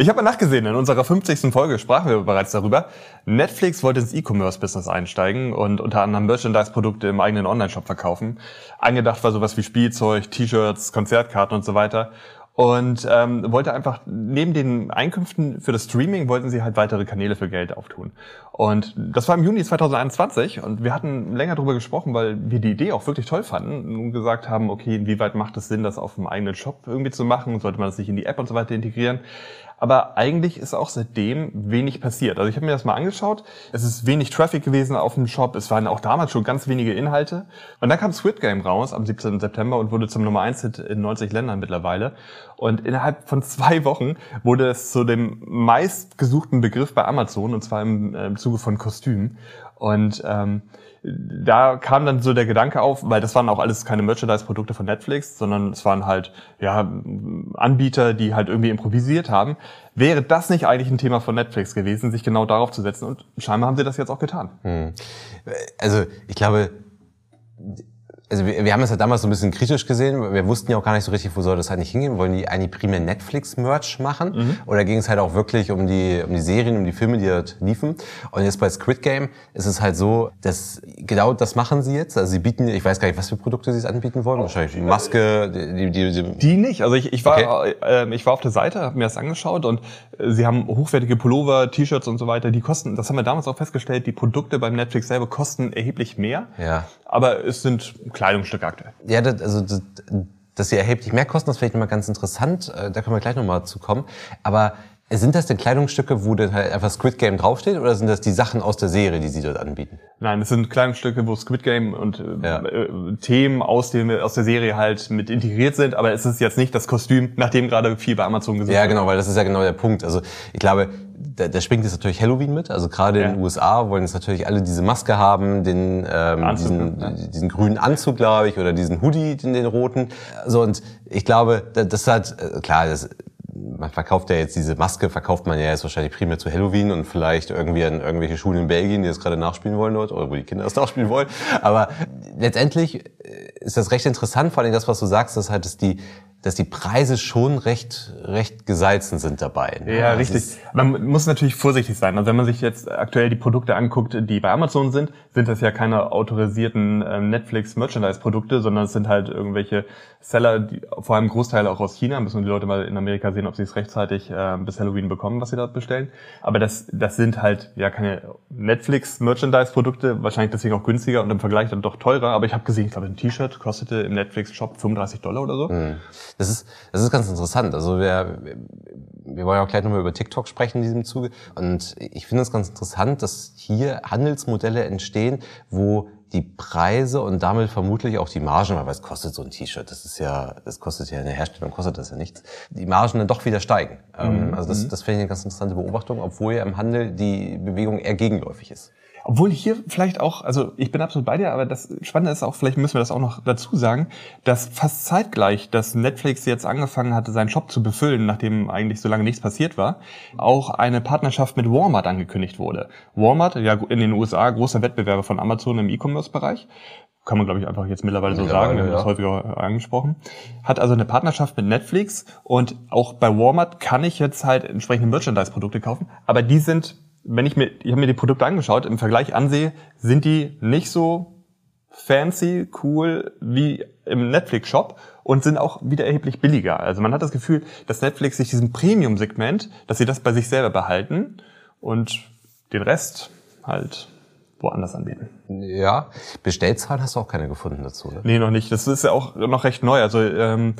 Ich habe mal nachgesehen, in unserer 50. Folge sprachen wir bereits darüber. Netflix wollte ins E-Commerce-Business einsteigen und unter anderem Merchandise-Produkte im eigenen Online-Shop verkaufen. Angedacht war sowas wie Spielzeug, T-Shirts, Konzertkarten und so weiter und ähm, wollte einfach neben den Einkünften für das Streaming wollten sie halt weitere Kanäle für Geld auftun. Und das war im Juni 2021 und wir hatten länger darüber gesprochen, weil wir die Idee auch wirklich toll fanden und gesagt haben, okay, inwieweit macht es Sinn, das auf dem eigenen Shop irgendwie zu machen? Sollte man das nicht in die App und so weiter integrieren? Aber eigentlich ist auch seitdem wenig passiert. Also ich habe mir das mal angeschaut. Es ist wenig Traffic gewesen auf dem Shop. Es waren auch damals schon ganz wenige Inhalte. Und dann kam Squid Game raus am 17. September und wurde zum Nummer 1 Hit in 90 Ländern mittlerweile. Und innerhalb von zwei Wochen wurde es zu dem meistgesuchten Begriff bei Amazon und zwar im, äh, im Zuge von Kostümen. Und ähm, da kam dann so der Gedanke auf, weil das waren auch alles keine Merchandise-Produkte von Netflix, sondern es waren halt ja Anbieter, die halt irgendwie improvisiert haben. Wäre das nicht eigentlich ein Thema von Netflix gewesen, sich genau darauf zu setzen? Und scheinbar haben sie das jetzt auch getan. Hm. Also ich glaube, also wir, wir haben es ja damals so ein bisschen kritisch gesehen. Wir wussten ja auch gar nicht so richtig, wo soll das halt nicht hingehen. Wollen die eigentlich primär Netflix-Merch machen? Mhm. Oder ging es halt auch wirklich um die, um die Serien, um die Filme, die dort liefen? Und jetzt bei Squid Game ist es halt so, dass genau das machen sie jetzt. Also sie bieten, ich weiß gar nicht, was für Produkte sie anbieten wollen. Wahrscheinlich die Maske, die, die, die, die nicht. Also ich, ich war, okay. äh, ich war auf der Seite, habe mir das angeschaut und äh, sie haben hochwertige Pullover, T-Shirts und so weiter. Die kosten, das haben wir damals auch festgestellt, die Produkte beim Netflix selber kosten erheblich mehr. Ja. Aber es sind Kleidungsstücke aktuell. Ja, das, also das, dass sie erheblich mehr kosten, das ist vielleicht nochmal ganz interessant. Äh, da können wir gleich nochmal zu kommen. Aber sind das denn Kleidungsstücke, wo dann halt einfach Squid Game draufsteht, oder sind das die Sachen aus der Serie, die Sie dort anbieten? Nein, es sind Kleidungsstücke, wo Squid Game und äh, ja. äh, Themen aus, dem, aus der Serie halt mit integriert sind, aber es ist jetzt nicht das Kostüm, nachdem gerade viel bei Amazon gesucht wird. Ja, genau, weil das ist ja genau der Punkt. Also ich glaube, da, da springt jetzt natürlich Halloween mit. Also gerade ja. in den USA wollen jetzt natürlich alle diese Maske haben, den ähm, Anzug, diesen, ja. diesen grünen Anzug, glaube ich, oder diesen Hoodie, den, den roten. So und ich glaube, das hat äh, klar, das man verkauft ja jetzt diese Maske, verkauft man ja jetzt wahrscheinlich primär zu Halloween und vielleicht irgendwie an irgendwelche Schulen in Belgien, die das gerade nachspielen wollen dort oder wo die Kinder das nachspielen wollen. Aber letztendlich äh, ist das recht interessant, vor allem das, was du sagst, dass halt dass die dass die Preise schon recht, recht gesalzen sind dabei. Ne? Ja, also richtig. Man muss natürlich vorsichtig sein. Also wenn man sich jetzt aktuell die Produkte anguckt, die bei Amazon sind, sind das ja keine autorisierten äh, Netflix-Merchandise-Produkte, sondern es sind halt irgendwelche Seller, die, vor allem Großteile auch aus China, müssen die Leute mal in Amerika sehen, ob sie es rechtzeitig äh, bis Halloween bekommen, was sie dort bestellen. Aber das, das sind halt ja keine Netflix-Merchandise-Produkte, wahrscheinlich deswegen auch günstiger und im Vergleich dann doch teurer. Aber ich habe gesehen, ich glaube, ein T-Shirt kostete im Netflix-Shop 35 Dollar oder so. Mhm. Das ist, das ist ganz interessant. Also wir, wir wollen ja auch gleich nochmal über TikTok sprechen in diesem Zuge. Und ich finde es ganz interessant, dass hier Handelsmodelle entstehen, wo die Preise und damit vermutlich auch die Margen, weil was kostet so ein T-Shirt? Das ist ja, das kostet ja in der Herstellung kostet das ja nichts. Die Margen dann doch wieder steigen. Ähm, mhm. Also das, das finde ich eine ganz interessante Beobachtung, obwohl ja im Handel die Bewegung eher gegenläufig ist. Obwohl hier vielleicht auch, also ich bin absolut bei dir, aber das Spannende ist auch, vielleicht müssen wir das auch noch dazu sagen, dass fast zeitgleich, dass Netflix jetzt angefangen hatte, seinen Shop zu befüllen, nachdem eigentlich so lange nichts passiert war, auch eine Partnerschaft mit Walmart angekündigt wurde. Walmart, ja in den USA großer Wettbewerber von Amazon im E-Commerce-Bereich, kann man glaube ich einfach jetzt mittlerweile so sagen, wir haben das häufiger angesprochen, hat also eine Partnerschaft mit Netflix und auch bei Walmart kann ich jetzt halt entsprechende Merchandise-Produkte kaufen, aber die sind wenn ich mir, ich habe mir die Produkte angeschaut, im Vergleich ansehe, sind die nicht so fancy, cool wie im Netflix-Shop und sind auch wieder erheblich billiger. Also man hat das Gefühl, dass Netflix sich diesem Premium-Segment, dass sie das bei sich selber behalten und den Rest halt woanders anbieten. Ja, Bestellzahlen hast du auch keine gefunden dazu, ne? Nee, noch nicht. Das ist ja auch noch recht neu. Also ähm,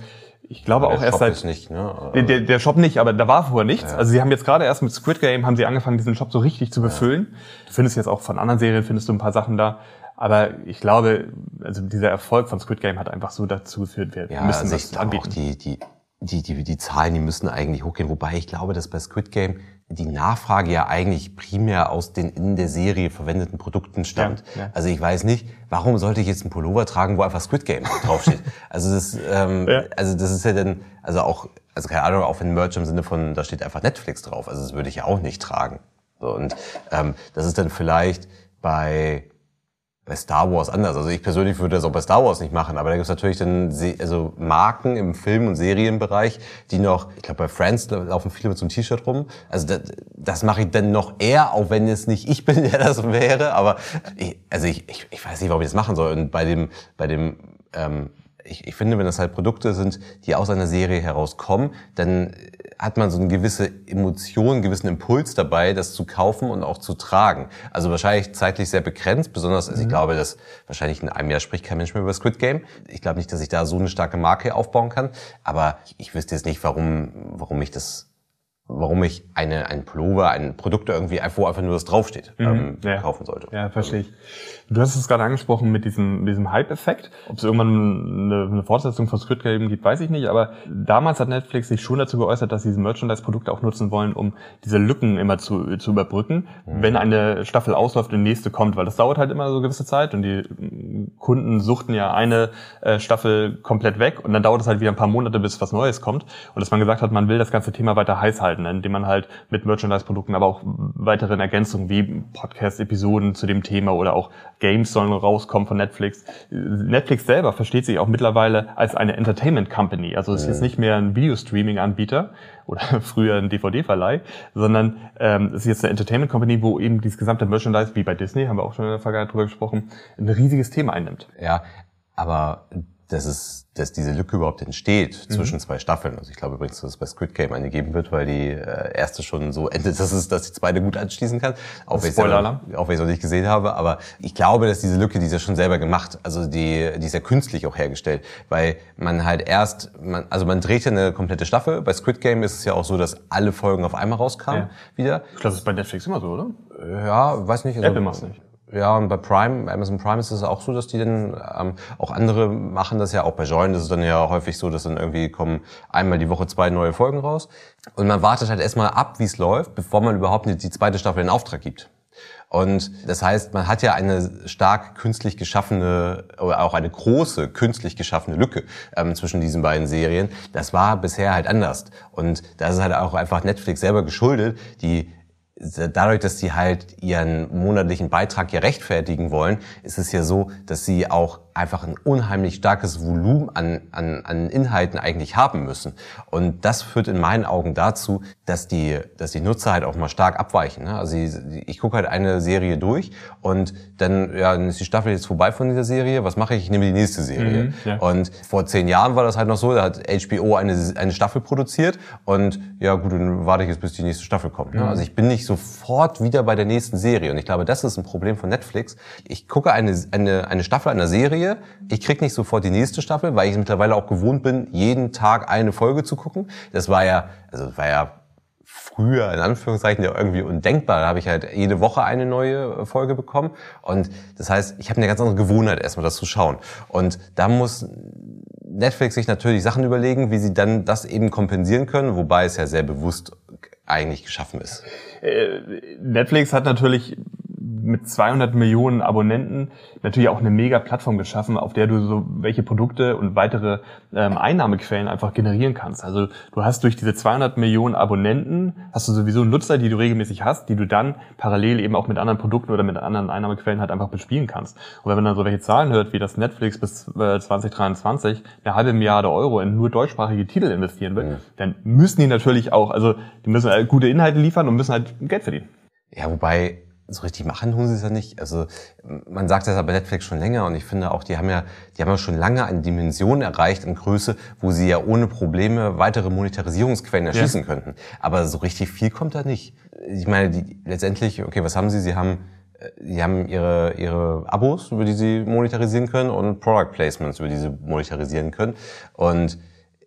ich glaube auch erst Shop seit nicht, ne? der, der, der Shop nicht, aber da war vorher nichts. Ja. Also sie haben jetzt gerade erst mit Squid Game haben sie angefangen, diesen Shop so richtig zu befüllen. Ja. Du findest jetzt auch von anderen Serien findest du ein paar Sachen da. Aber ich glaube, also dieser Erfolg von Squid Game hat einfach so dazu geführt, wir ja, müssen also das anbieten. Auch die, die, die, die, die Zahlen, die müssen eigentlich hochgehen. Wobei ich glaube, dass bei Squid Game die Nachfrage ja eigentlich primär aus den in der Serie verwendeten Produkten stammt. Ja, ja. Also ich weiß nicht, warum sollte ich jetzt einen Pullover tragen, wo einfach Squid Game draufsteht. also das, ähm, ja. also das ist ja dann, also auch, also keine Ahnung, auch wenn Merch im Sinne von, da steht einfach Netflix drauf. Also das würde ich ja auch nicht tragen. So, und ähm, das ist dann vielleicht bei bei Star Wars anders. Also ich persönlich würde das auch bei Star Wars nicht machen, aber da gibt es natürlich dann also Marken im Film- und Serienbereich, die noch, ich glaube bei Friends laufen viele mit so einem T-Shirt rum. Also das, das mache ich dann noch eher, auch wenn es nicht ich bin, der das wäre. Aber ich, also ich, ich, ich weiß nicht, warum ich das machen soll. Und bei dem, bei dem ähm, ich, ich finde, wenn das halt Produkte sind, die aus einer Serie herauskommen, dann hat man so eine gewisse Emotion, einen gewissen Impuls dabei, das zu kaufen und auch zu tragen. Also wahrscheinlich zeitlich sehr begrenzt, besonders, also ich mhm. glaube, dass wahrscheinlich in einem Jahr spricht kein Mensch mehr über Squid Game. Ich glaube nicht, dass ich da so eine starke Marke aufbauen kann, aber ich wüsste jetzt nicht, warum, warum ich das warum ich eine, ein Pullover, ein Produkt irgendwie, wo einfach nur das draufsteht, mhm, ähm, ja. kaufen sollte. Ja, verstehe ich. Du hast es gerade angesprochen mit diesem, diesem Hype-Effekt. Ob es irgendwann eine, eine Fortsetzung von Squid Game gibt, weiß ich nicht. Aber damals hat Netflix sich schon dazu geäußert, dass sie diese Merchandise-Produkte auch nutzen wollen, um diese Lücken immer zu, zu überbrücken, mhm. wenn eine Staffel ausläuft und die nächste kommt. Weil das dauert halt immer so eine gewisse Zeit und die Kunden suchten ja eine äh, Staffel komplett weg und dann dauert es halt wieder ein paar Monate, bis was Neues kommt. Und dass man gesagt hat, man will das ganze Thema weiter heiß halten, indem man halt mit Merchandise-Produkten, aber auch weiteren Ergänzungen wie Podcast-Episoden zu dem Thema oder auch Games sollen rauskommen von Netflix. Netflix selber versteht sich auch mittlerweile als eine Entertainment Company. Also es ist jetzt nicht mehr ein Video-Streaming-Anbieter oder früher ein DVD-Verleih, sondern ähm, es ist jetzt eine Entertainment Company, wo eben dieses gesamte Merchandise, wie bei Disney, haben wir auch schon in der Vergangenheit drüber gesprochen, ein riesiges Thema einnimmt. Ja, aber dass es, dass diese Lücke überhaupt entsteht mhm. zwischen zwei Staffeln. Also ich glaube übrigens, dass es bei Squid Game eine geben wird, weil die äh, erste schon so endet, dass es, dass die zweite gut anschließen kann. Auch wenn ich auch wenn ich es noch nicht gesehen habe. Aber ich glaube, dass diese Lücke, die ist ja schon selber gemacht. Also die, die ist ja künstlich auch hergestellt, weil man halt erst, man, also man dreht ja eine komplette Staffel. Bei Squid Game ist es ja auch so, dass alle Folgen auf einmal rauskamen ja. wieder. Ich glaube, das ist bei Netflix immer so, oder? Ja, weiß nicht. Also, Apple macht's nicht. Ja, und bei Prime, Amazon Prime ist es auch so, dass die dann, ähm, auch andere machen das ja, auch bei Join ist es dann ja häufig so, dass dann irgendwie kommen einmal die Woche zwei neue Folgen raus. Und man wartet halt erstmal ab, wie es läuft, bevor man überhaupt die zweite Staffel in Auftrag gibt. Und das heißt, man hat ja eine stark künstlich geschaffene oder auch eine große künstlich geschaffene Lücke ähm, zwischen diesen beiden Serien. Das war bisher halt anders. Und das ist halt auch einfach Netflix selber geschuldet, die dadurch, dass sie halt ihren monatlichen Beitrag ja rechtfertigen wollen, ist es ja so, dass sie auch einfach ein unheimlich starkes Volumen an, an, an Inhalten eigentlich haben müssen. Und das führt in meinen Augen dazu, dass die, dass die Nutzer halt auch mal stark abweichen. Ne? Also ich, ich gucke halt eine Serie durch und dann, ja, dann ist die Staffel jetzt vorbei von dieser Serie. Was mache ich? Ich nehme die nächste Serie. Mhm, ja. Und vor zehn Jahren war das halt noch so, da hat HBO eine, eine Staffel produziert und ja gut, dann warte ich jetzt, bis die nächste Staffel kommt. Ne? Mhm. Also ich bin nicht sofort wieder bei der nächsten Serie. Und ich glaube, das ist ein Problem von Netflix. Ich gucke eine, eine, eine Staffel einer Serie, Ich krieg nicht sofort die nächste Staffel, weil ich mittlerweile auch gewohnt bin, jeden Tag eine Folge zu gucken. Das war ja, also war ja früher in Anführungszeichen ja irgendwie undenkbar. Da habe ich halt jede Woche eine neue Folge bekommen. Und das heißt, ich habe eine ganz andere Gewohnheit, erstmal das zu schauen. Und da muss Netflix sich natürlich Sachen überlegen, wie sie dann das eben kompensieren können, wobei es ja sehr bewusst eigentlich geschaffen ist. Äh, Netflix hat natürlich mit 200 Millionen Abonnenten natürlich auch eine mega Plattform geschaffen, auf der du so welche Produkte und weitere ähm, Einnahmequellen einfach generieren kannst. Also du hast durch diese 200 Millionen Abonnenten, hast du sowieso Nutzer, die du regelmäßig hast, die du dann parallel eben auch mit anderen Produkten oder mit anderen Einnahmequellen halt einfach bespielen kannst. Und wenn man dann so welche Zahlen hört, wie das Netflix bis äh, 2023 eine halbe Milliarde Euro in nur deutschsprachige Titel investieren will, mhm. dann müssen die natürlich auch, also die müssen halt gute Inhalte liefern und müssen halt Geld verdienen. Ja, wobei so richtig machen tun sie es ja nicht. Also man sagt das aber Netflix schon länger und ich finde auch, die haben ja, die haben ja schon lange eine Dimension erreicht in Größe, wo sie ja ohne Probleme weitere Monetarisierungsquellen erschließen ja. könnten. Aber so richtig viel kommt da nicht. Ich meine, die, letztendlich, okay, was haben sie? Sie haben Sie äh, haben ihre, ihre Abos, über die sie monetarisieren können und Product Placements, über die sie monetarisieren können. Und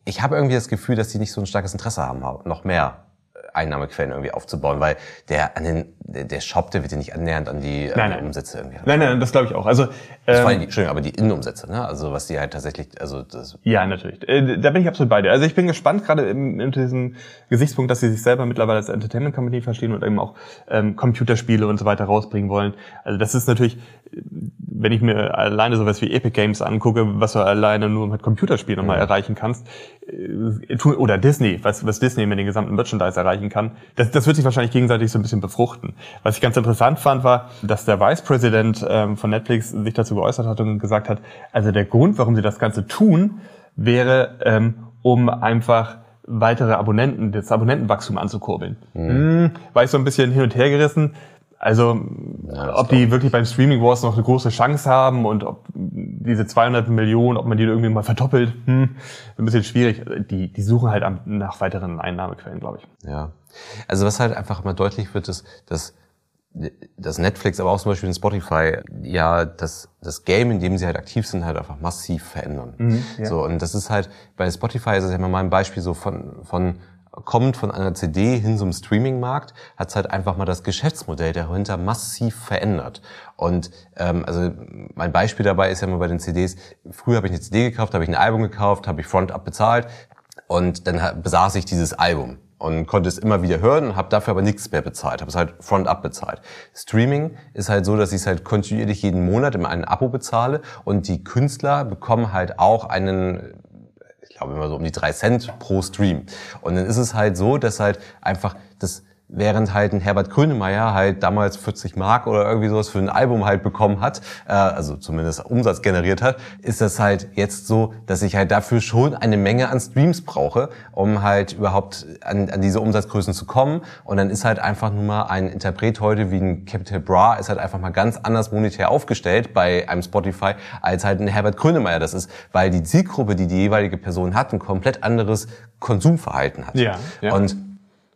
ich habe irgendwie das Gefühl, dass sie nicht so ein starkes Interesse haben, noch mehr Einnahmequellen irgendwie aufzubauen, weil der an den der Shop, der wird ja nicht annähernd an die, nein, nein. Umsätze irgendwie. Nein, nein, das glaube ich auch. Also, das ähm, war die, Entschuldigung, aber die Innenumsätze, ne? Also was die halt tatsächlich, also das Ja, natürlich. Äh, da bin ich absolut bei dir. Also ich bin gespannt, gerade in diesem Gesichtspunkt, dass sie sich selber mittlerweile als Entertainment Company verstehen und eben auch ähm, Computerspiele und so weiter rausbringen wollen. Also das ist natürlich, wenn ich mir alleine sowas wie Epic Games angucke, was du alleine nur mit Computerspielen mhm. erreichen kannst, äh, oder Disney, was, was Disney mit den gesamten Merchandise erreichen kann, das, das wird sich wahrscheinlich gegenseitig so ein bisschen befruchten. Was ich ganz interessant fand, war, dass der Vice President ähm, von Netflix sich dazu geäußert hat und gesagt hat, also der Grund, warum sie das Ganze tun, wäre, ähm, um einfach weitere Abonnenten, das Abonnentenwachstum anzukurbeln. Mhm. Hm, war ich so ein bisschen hin und her gerissen. Also, ja, ob die wirklich beim Streaming Wars noch eine große Chance haben und ob diese 200 Millionen, ob man die irgendwie mal verdoppelt, hm, ein bisschen schwierig. Die, die suchen halt nach weiteren Einnahmequellen, glaube ich. Ja. Also was halt einfach mal deutlich wird, ist, dass dass Netflix, aber auch zum Beispiel in Spotify, ja, das, das Game, in dem sie halt aktiv sind, halt einfach massiv verändern. Mhm, ja. So, und das ist halt, bei Spotify ist es ja mal ein Beispiel so von, von kommt von einer CD hin zum Streaming-Markt, hat es halt einfach mal das Geschäftsmodell dahinter massiv verändert. Und ähm, also mein Beispiel dabei ist ja mal bei den CDs, früher habe ich eine CD gekauft, habe ich ein Album gekauft, habe ich Front-Up bezahlt und dann besaß ich dieses Album und konnte es immer wieder hören und habe dafür aber nichts mehr bezahlt, habe es halt Front-Up bezahlt. Streaming ist halt so, dass ich es halt kontinuierlich jeden Monat in einem Abo bezahle und die Künstler bekommen halt auch einen ich glaube immer so um die drei Cent pro Stream. Und dann ist es halt so, dass halt einfach das während halt ein Herbert Grönemeyer halt damals 40 Mark oder irgendwie sowas für ein Album halt bekommen hat, äh, also zumindest Umsatz generiert hat, ist das halt jetzt so, dass ich halt dafür schon eine Menge an Streams brauche, um halt überhaupt an, an diese Umsatzgrößen zu kommen. Und dann ist halt einfach nur mal ein Interpret heute wie ein Capital Bra ist halt einfach mal ganz anders monetär aufgestellt bei einem Spotify als halt ein Herbert Grönemeyer das ist, weil die Zielgruppe, die die jeweilige Person hat, ein komplett anderes Konsumverhalten hat. Ja, ja. Und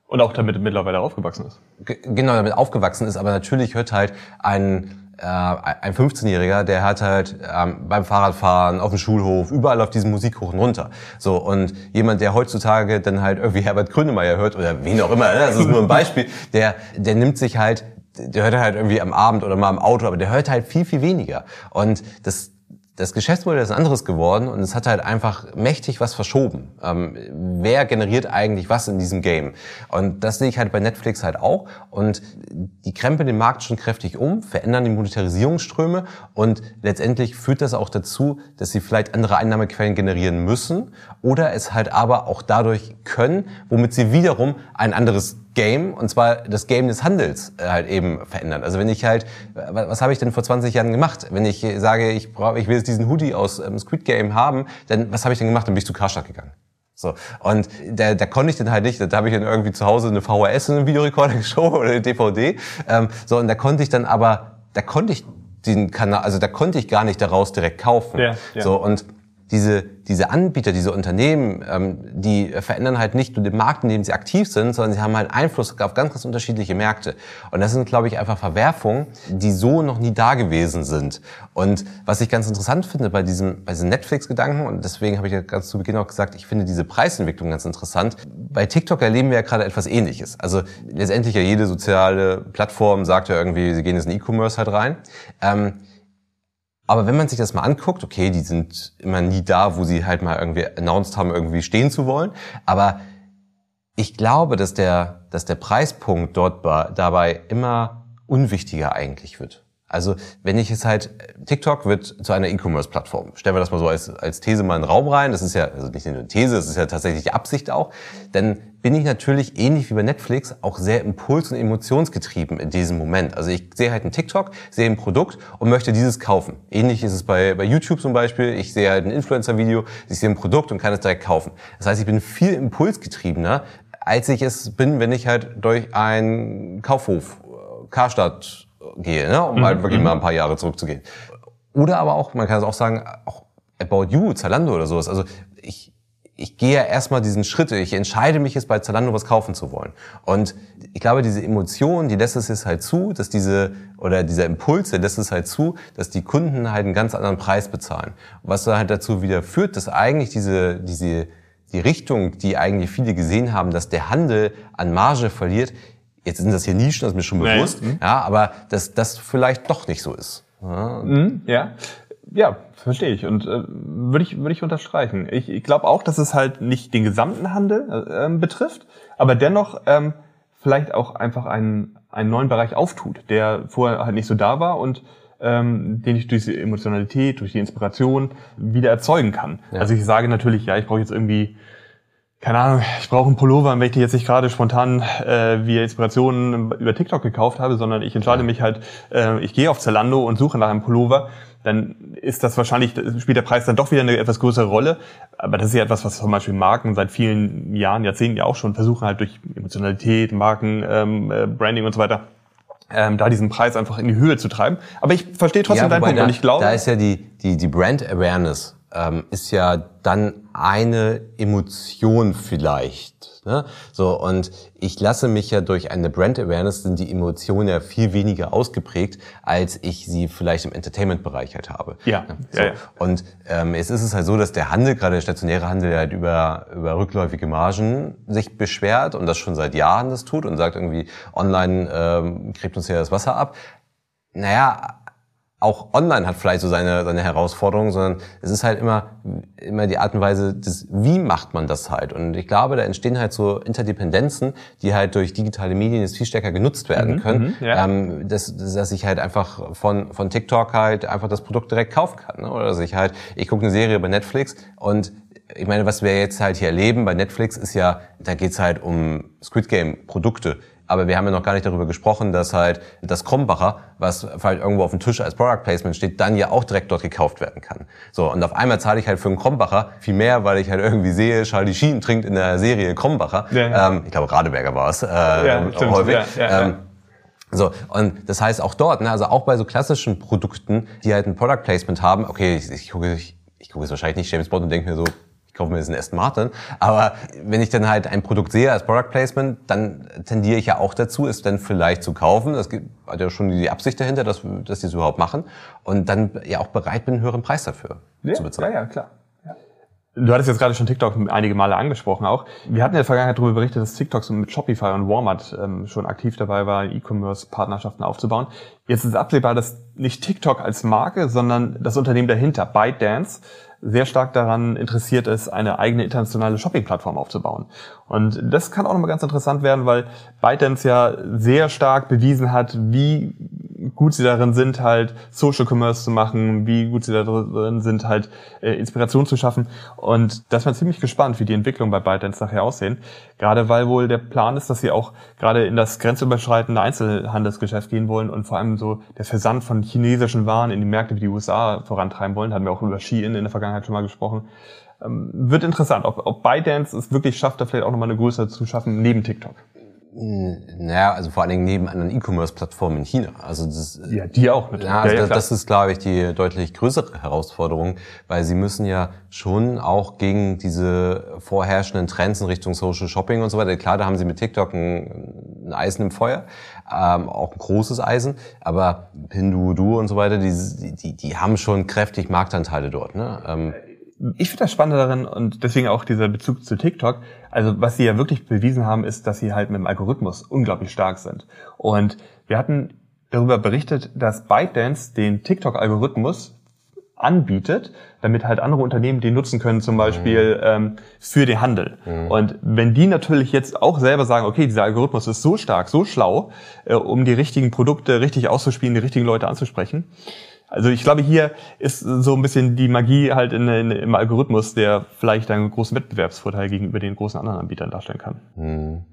und auch damit mittlerweile aufgewachsen ist. Genau, damit aufgewachsen ist, aber natürlich hört halt ein, äh, ein 15-Jähriger, der hat halt ähm, beim Fahrradfahren, auf dem Schulhof, überall auf diesen Musik hoch und runter. So, und jemand, der heutzutage dann halt irgendwie Herbert Grönemeyer hört oder wen auch immer, ne, das ist nur ein Beispiel, der, der nimmt sich halt der hört halt irgendwie am Abend oder mal im Auto, aber der hört halt viel, viel weniger. Und das, das Geschäftsmodell ist ein anderes geworden und es hat halt einfach mächtig was verschoben. Ähm, wer generiert eigentlich was in diesem Game? Und das sehe ich halt bei Netflix halt auch. Und die krempeln den Markt schon kräftig um, verändern die Monetarisierungsströme und letztendlich führt das auch dazu, dass sie vielleicht andere Einnahmequellen generieren müssen oder es halt aber auch dadurch können, womit sie wiederum ein anderes Game, und zwar das Game des Handels äh, halt eben verändern. Also wenn ich halt, was habe ich denn vor 20 Jahren gemacht? Wenn ich sage, ich brauche, ich will jetzt diesen Hoodie aus ähm, Squid Game haben, dann was habe ich denn gemacht? Dann bin ich zu Karstadt gegangen. So. Und da, da konnte ich dann halt nicht, da habe ich dann irgendwie zu Hause eine VHS, eine Videorecorder-Show oder eine DVD. Ähm, so, und da konnte ich dann aber, da konnte ich den Kanal, also da konnte ich gar nicht daraus direkt kaufen. Ja, ja. So, und diese, diese Anbieter, diese Unternehmen, ähm, die verändern halt nicht nur den Markt, in dem sie aktiv sind, sondern sie haben halt Einfluss auf ganz, ganz unterschiedliche Märkte. Und das sind, glaube ich, einfach Verwerfungen, die so noch nie da gewesen sind. Und was ich ganz interessant finde bei diesem, bei diesem Netflix-Gedanken, und deswegen habe ich ja ganz zu Beginn auch gesagt, ich finde diese Preisentwicklung ganz interessant. Bei TikTok erleben wir ja gerade etwas Ähnliches. Also letztendlich ja jede soziale Plattform sagt ja irgendwie, sie gehen jetzt in E-Commerce halt rein. Ähm, aber wenn man sich das mal anguckt, okay, die sind immer nie da, wo sie halt mal irgendwie announced haben, irgendwie stehen zu wollen. Aber ich glaube, dass der, dass der Preispunkt dort dabei immer unwichtiger eigentlich wird. Also wenn ich es halt, TikTok wird zu einer E-Commerce-Plattform. Stellen wir das mal so als, als These mal in den Raum rein. Das ist ja, also nicht nur eine These, das ist ja tatsächlich die Absicht auch. Dann bin ich natürlich ähnlich wie bei Netflix auch sehr impuls- und emotionsgetrieben in diesem Moment. Also ich sehe halt ein TikTok, sehe ein Produkt und möchte dieses kaufen. Ähnlich ist es bei, bei YouTube zum Beispiel. Ich sehe halt ein Influencer-Video, ich sehe ein Produkt und kann es direkt kaufen. Das heißt, ich bin viel impulsgetriebener, als ich es bin, wenn ich halt durch einen Kaufhof, äh, Karstadt gehe, ne? um mhm. halt wirklich mal ein paar Jahre zurückzugehen. Oder aber auch, man kann es auch sagen, auch About You, Zalando oder sowas. Also ich, ich gehe ja erstmal diesen Schritt, ich entscheide mich jetzt bei Zalando was kaufen zu wollen. Und ich glaube, diese Emotion, die lässt es jetzt halt zu, dass diese, oder dieser Impuls, der lässt es halt zu, dass die Kunden halt einen ganz anderen Preis bezahlen. Was halt dazu wieder führt, dass eigentlich diese, diese, die Richtung, die eigentlich viele gesehen haben, dass der Handel an Marge verliert, Jetzt sind das hier Nischen, das ist mir schon bewusst, nee. ja, aber dass das vielleicht doch nicht so ist. Ja, mhm, ja. ja verstehe ich und äh, würde ich würde ich unterstreichen. Ich, ich glaube auch, dass es halt nicht den gesamten Handel äh, betrifft, aber dennoch ähm, vielleicht auch einfach einen einen neuen Bereich auftut, der vorher halt nicht so da war und ähm, den ich durch die Emotionalität, durch die Inspiration wieder erzeugen kann. Ja. Also ich sage natürlich, ja, ich brauche jetzt irgendwie keine Ahnung, ich brauche einen Pullover, wenn ich jetzt nicht gerade spontan äh, via Inspiration über TikTok gekauft habe, sondern ich entscheide mich halt, äh, ich gehe auf Zalando und suche nach einem Pullover, dann ist das wahrscheinlich, spielt der Preis dann doch wieder eine etwas größere Rolle. Aber das ist ja etwas, was zum Beispiel Marken seit vielen Jahren, Jahrzehnten ja auch schon versuchen, halt durch Emotionalität, Marken, ähm, äh, Branding und so weiter, ähm, da diesen Preis einfach in die Höhe zu treiben. Aber ich verstehe trotzdem ja, deinen Punkt da, und ich glaube... Da ist ja die, die, die Brand Awareness ähm, ist ja dann eine Emotion vielleicht. Ne? So und ich lasse mich ja durch eine Brand Awareness sind die Emotionen ja viel weniger ausgeprägt, als ich sie vielleicht im Entertainment-Bereich halt habe. Ja. Ne? So. ja, ja. Und ähm, jetzt ist es halt so, dass der Handel, gerade der stationäre Handel, halt über über rückläufige Margen sich beschwert und das schon seit Jahren das tut und sagt irgendwie, online ähm, gräbt uns ja das Wasser ab. Naja, auch online hat vielleicht so seine, seine Herausforderungen, sondern es ist halt immer, immer die Art und Weise des, wie macht man das halt? Und ich glaube, da entstehen halt so Interdependenzen, die halt durch digitale Medien jetzt viel stärker genutzt werden mhm, können, mhm, ja. ähm, dass, dass ich halt einfach von, von TikTok halt einfach das Produkt direkt kaufen kann. Ne? Oder dass ich halt, ich gucke eine Serie bei Netflix und ich meine, was wir jetzt halt hier erleben bei Netflix ist ja, da geht's halt um Squid Game Produkte aber wir haben ja noch gar nicht darüber gesprochen, dass halt das Krombacher, was halt irgendwo auf dem Tisch als Product Placement steht, dann ja auch direkt dort gekauft werden kann. So, und auf einmal zahle ich halt für einen Krombacher viel mehr, weil ich halt irgendwie sehe, Charlie Sheen trinkt in der Serie Krombacher. Ja, ja. Ähm, ich glaube, Radeberger war es äh, ja, stimmt, häufig. Ja, ähm, so, und das heißt auch dort, ne, also auch bei so klassischen Produkten, die halt ein Product Placement haben, okay, ich, ich gucke ich, ich gucke jetzt wahrscheinlich nicht James Bond und denke mir so, kaufe mir jetzt einen Aston Martin. Aber wenn ich dann halt ein Produkt sehe als Product Placement, dann tendiere ich ja auch dazu, es dann vielleicht zu kaufen. Das hat ja schon die Absicht dahinter, dass, dass die es überhaupt machen. Und dann ja auch bereit bin, einen höheren Preis dafür ja, zu bezahlen. Ja, ja, klar. Du hattest jetzt gerade schon TikTok einige Male angesprochen auch. Wir hatten in der Vergangenheit darüber berichtet, dass TikTok mit Shopify und Walmart ähm, schon aktiv dabei war, E-Commerce-Partnerschaften aufzubauen. Jetzt ist absehbar, dass nicht TikTok als Marke, sondern das Unternehmen dahinter, ByteDance, sehr stark daran interessiert ist, eine eigene internationale Shopping-Plattform aufzubauen. Und das kann auch nochmal ganz interessant werden, weil ByteDance ja sehr stark bewiesen hat, wie gut sie darin sind, halt Social Commerce zu machen, wie gut sie darin sind, halt äh, Inspiration zu schaffen. Und das war ziemlich gespannt, wie die Entwicklung bei ByteDance nachher aussehen. Gerade weil wohl der Plan ist, dass sie auch gerade in das grenzüberschreitende Einzelhandelsgeschäft gehen wollen und vor allem so der Versand von chinesischen Waren in die Märkte wie die USA vorantreiben wollen. Da hatten wir auch über Shein in der Vergangenheit schon mal gesprochen. Ähm, wird interessant, ob, ob ByteDance es wirklich schafft, da vielleicht auch nochmal eine Größe zu schaffen, neben TikTok. Naja, also vor allen Dingen neben anderen E-Commerce-Plattformen in China. Also das, ja, die auch. Natürlich. Ja, also ja, ja, das ist, glaube ich, die deutlich größere Herausforderung, weil sie müssen ja schon auch gegen diese vorherrschenden Trends in Richtung Social Shopping und so weiter. Klar, da haben sie mit TikTok ein, ein Eisen im Feuer, ähm, auch ein großes Eisen, aber Pinduoduo und so weiter, die, die, die haben schon kräftig Marktanteile dort. Ne? Ähm, ich finde das Spannende darin und deswegen auch dieser Bezug zu TikTok. Also was sie ja wirklich bewiesen haben, ist, dass sie halt mit dem Algorithmus unglaublich stark sind. Und wir hatten darüber berichtet, dass ByteDance den TikTok-Algorithmus anbietet, damit halt andere Unternehmen den nutzen können, zum Beispiel mhm. ähm, für den Handel. Mhm. Und wenn die natürlich jetzt auch selber sagen, okay, dieser Algorithmus ist so stark, so schlau, äh, um die richtigen Produkte richtig auszuspielen, die richtigen Leute anzusprechen, also ich glaube, hier ist so ein bisschen die Magie halt in, in, im Algorithmus, der vielleicht einen großen Wettbewerbsvorteil gegenüber den großen anderen Anbietern darstellen kann. Hm.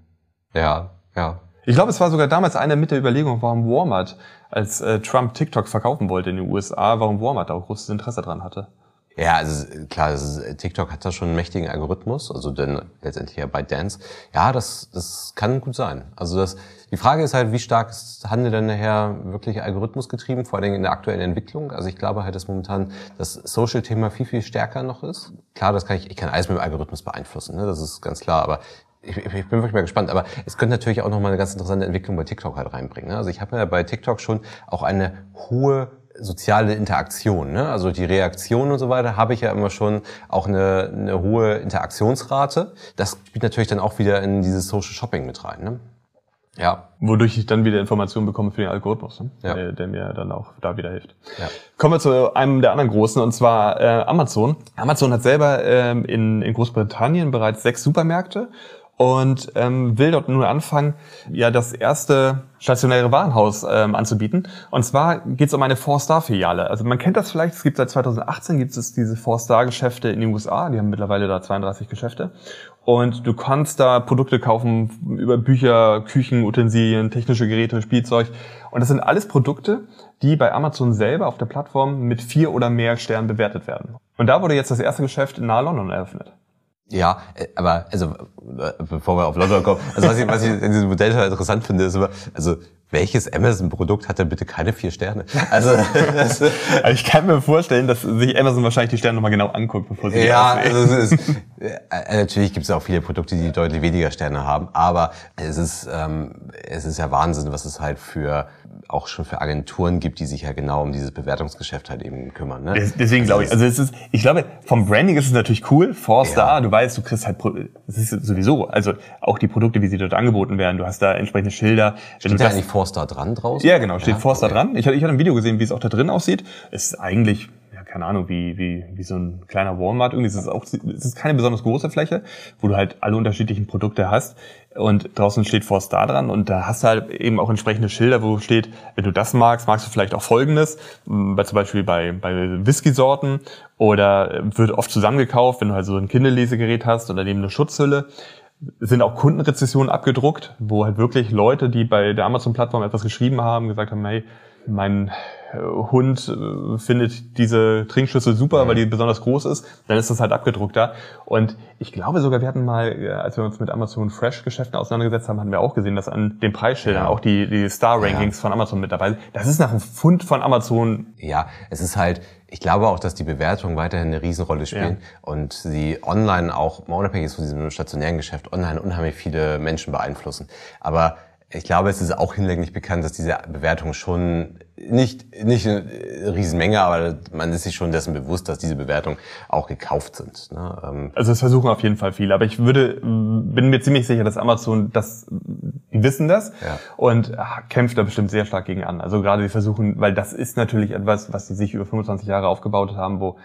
Ja, ja. Ich glaube, es war sogar damals eine mit der Überlegung, warum Walmart, als äh, Trump TikTok verkaufen wollte in den USA, warum Walmart da auch großes Interesse dran hatte. Ja, also klar, ist, TikTok hat da schon einen mächtigen Algorithmus, also denn letztendlich ja bei Dance. Ja, das, das kann gut sein. Also das, die Frage ist halt, wie stark ist Handel denn nachher wirklich algorithmusgetrieben, vor allem in der aktuellen Entwicklung. Also ich glaube halt, dass momentan das Social-Thema viel, viel stärker noch ist. Klar, das kann ich, ich kann alles mit dem Algorithmus beeinflussen, ne? das ist ganz klar, aber ich, ich bin wirklich mal gespannt. Aber es könnte natürlich auch nochmal eine ganz interessante Entwicklung bei TikTok halt reinbringen. Ne? Also ich habe ja bei TikTok schon auch eine hohe soziale Interaktion. Ne? Also die Reaktion und so weiter habe ich ja immer schon auch eine, eine hohe Interaktionsrate. Das spielt natürlich dann auch wieder in dieses Social Shopping mit rein. Ne? Ja. Wodurch ich dann wieder Informationen bekomme für den Algorithmus, ne? ja. der, der, mir dann auch da wieder hilft. Ja. Kommen wir zu einem der anderen großen, und zwar äh, Amazon. Amazon hat selber ähm, in, in Großbritannien bereits sechs Supermärkte und ähm, will dort nur anfangen, ja das erste stationäre Warenhaus ähm, anzubieten. Und zwar geht es um eine Four-Star-Filiale. Also man kennt das vielleicht, es gibt seit 2018 gibt es diese Four-Star-Geschäfte in den USA, die haben mittlerweile da 32 Geschäfte. Und du kannst da Produkte kaufen über Bücher, Küchen, Utensilien, technische Geräte, Spielzeug. Und das sind alles Produkte, die bei Amazon selber auf der Plattform mit vier oder mehr Sternen bewertet werden. Und da wurde jetzt das erste Geschäft nahe London eröffnet. Ja, äh, aber also äh, bevor wir auf London kommen, also was ich, was ich in diesem Modell halt interessant finde, ist immer, also welches Amazon-Produkt hat denn bitte keine vier Sterne? Also, also ich kann mir vorstellen, dass sich Amazon wahrscheinlich die Sterne nochmal genau anguckt, bevor sie Ja, also es ist, äh, natürlich gibt es auch viele Produkte, die deutlich weniger Sterne haben, aber es ist, ähm, es ist ja Wahnsinn, was es halt für auch schon für Agenturen gibt, die sich ja genau um dieses Bewertungsgeschäft halt eben kümmern. Ne? Deswegen glaube ich, also es ist, ich glaube, vom Branding ist es natürlich cool, Four Star, ja. du weißt, du kriegst halt, das ist sowieso, also auch die Produkte, wie sie dort angeboten werden, du hast da entsprechende Schilder. Steht da eigentlich Four Star dran draußen? Ja, genau, steht ja, Four Star okay. dran. Ich hatte, ich hatte ein Video gesehen, wie es auch da drin aussieht. Es ist eigentlich keine Ahnung, wie, wie, wie so ein kleiner Walmart. Irgendwie ist es auch, es ist keine besonders große Fläche, wo du halt alle unterschiedlichen Produkte hast. Und draußen steht Star dran und da hast du halt eben auch entsprechende Schilder, wo steht, wenn du das magst, magst du vielleicht auch Folgendes. Bei, zum Beispiel bei, bei Whisky-Sorten oder wird oft zusammengekauft, wenn du halt so ein Kindle-Lesegerät hast oder neben eine Schutzhülle sind auch Kundenrezessionen abgedruckt, wo halt wirklich Leute, die bei der Amazon-Plattform etwas geschrieben haben, gesagt haben, hey, mein äh, Hund äh, findet diese Trinkschüssel super, mhm. weil die besonders groß ist, dann ist das halt abgedruckt da. Und ich glaube sogar, wir hatten mal, äh, als wir uns mit Amazon Fresh Geschäften auseinandergesetzt haben, hatten wir auch gesehen, dass an den Preisschildern ja. auch die, die Star Rankings ja. von Amazon mit dabei sind. Das ist nach einem Fund von Amazon. Ja, es ist halt, ich glaube auch, dass die Bewertungen weiterhin eine Riesenrolle spielen ja. und sie online auch, mal unabhängig von diesem stationären Geschäft, online unheimlich viele Menschen beeinflussen. Aber ich glaube, es ist auch hinlänglich bekannt, dass diese Bewertungen schon nicht, nicht eine Riesenmenge, aber man ist sich schon dessen bewusst, dass diese Bewertungen auch gekauft sind. Ne? Ähm, also es versuchen auf jeden Fall viele, aber ich würde, bin mir ziemlich sicher, dass Amazon das, die wissen das ja. und ach, kämpft da bestimmt sehr stark gegen an. Also gerade die versuchen, weil das ist natürlich etwas, was sie sich über 25 Jahre aufgebaut haben, wo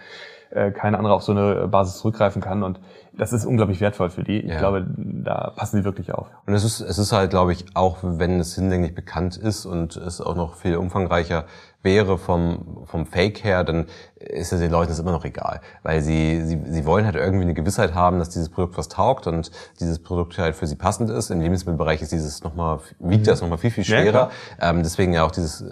äh, kein anderer auf so eine Basis zurückgreifen kann. Und das ist unglaublich wertvoll für die. Ich ja. glaube, da passen sie wirklich auf. Und es ist, es ist halt, glaube ich, auch wenn es hinlänglich bekannt ist und es auch noch viel umfangreicher wäre vom, vom Fake her, dann ist es den Leuten das immer noch egal. Weil sie, sie, sie wollen halt irgendwie eine Gewissheit haben, dass dieses Produkt was taugt und dieses Produkt halt für sie passend ist. Im Lebensmittelbereich ist dieses nochmal, wiegt das nochmal viel, viel schwerer. Ja, ähm, deswegen ja auch dieses,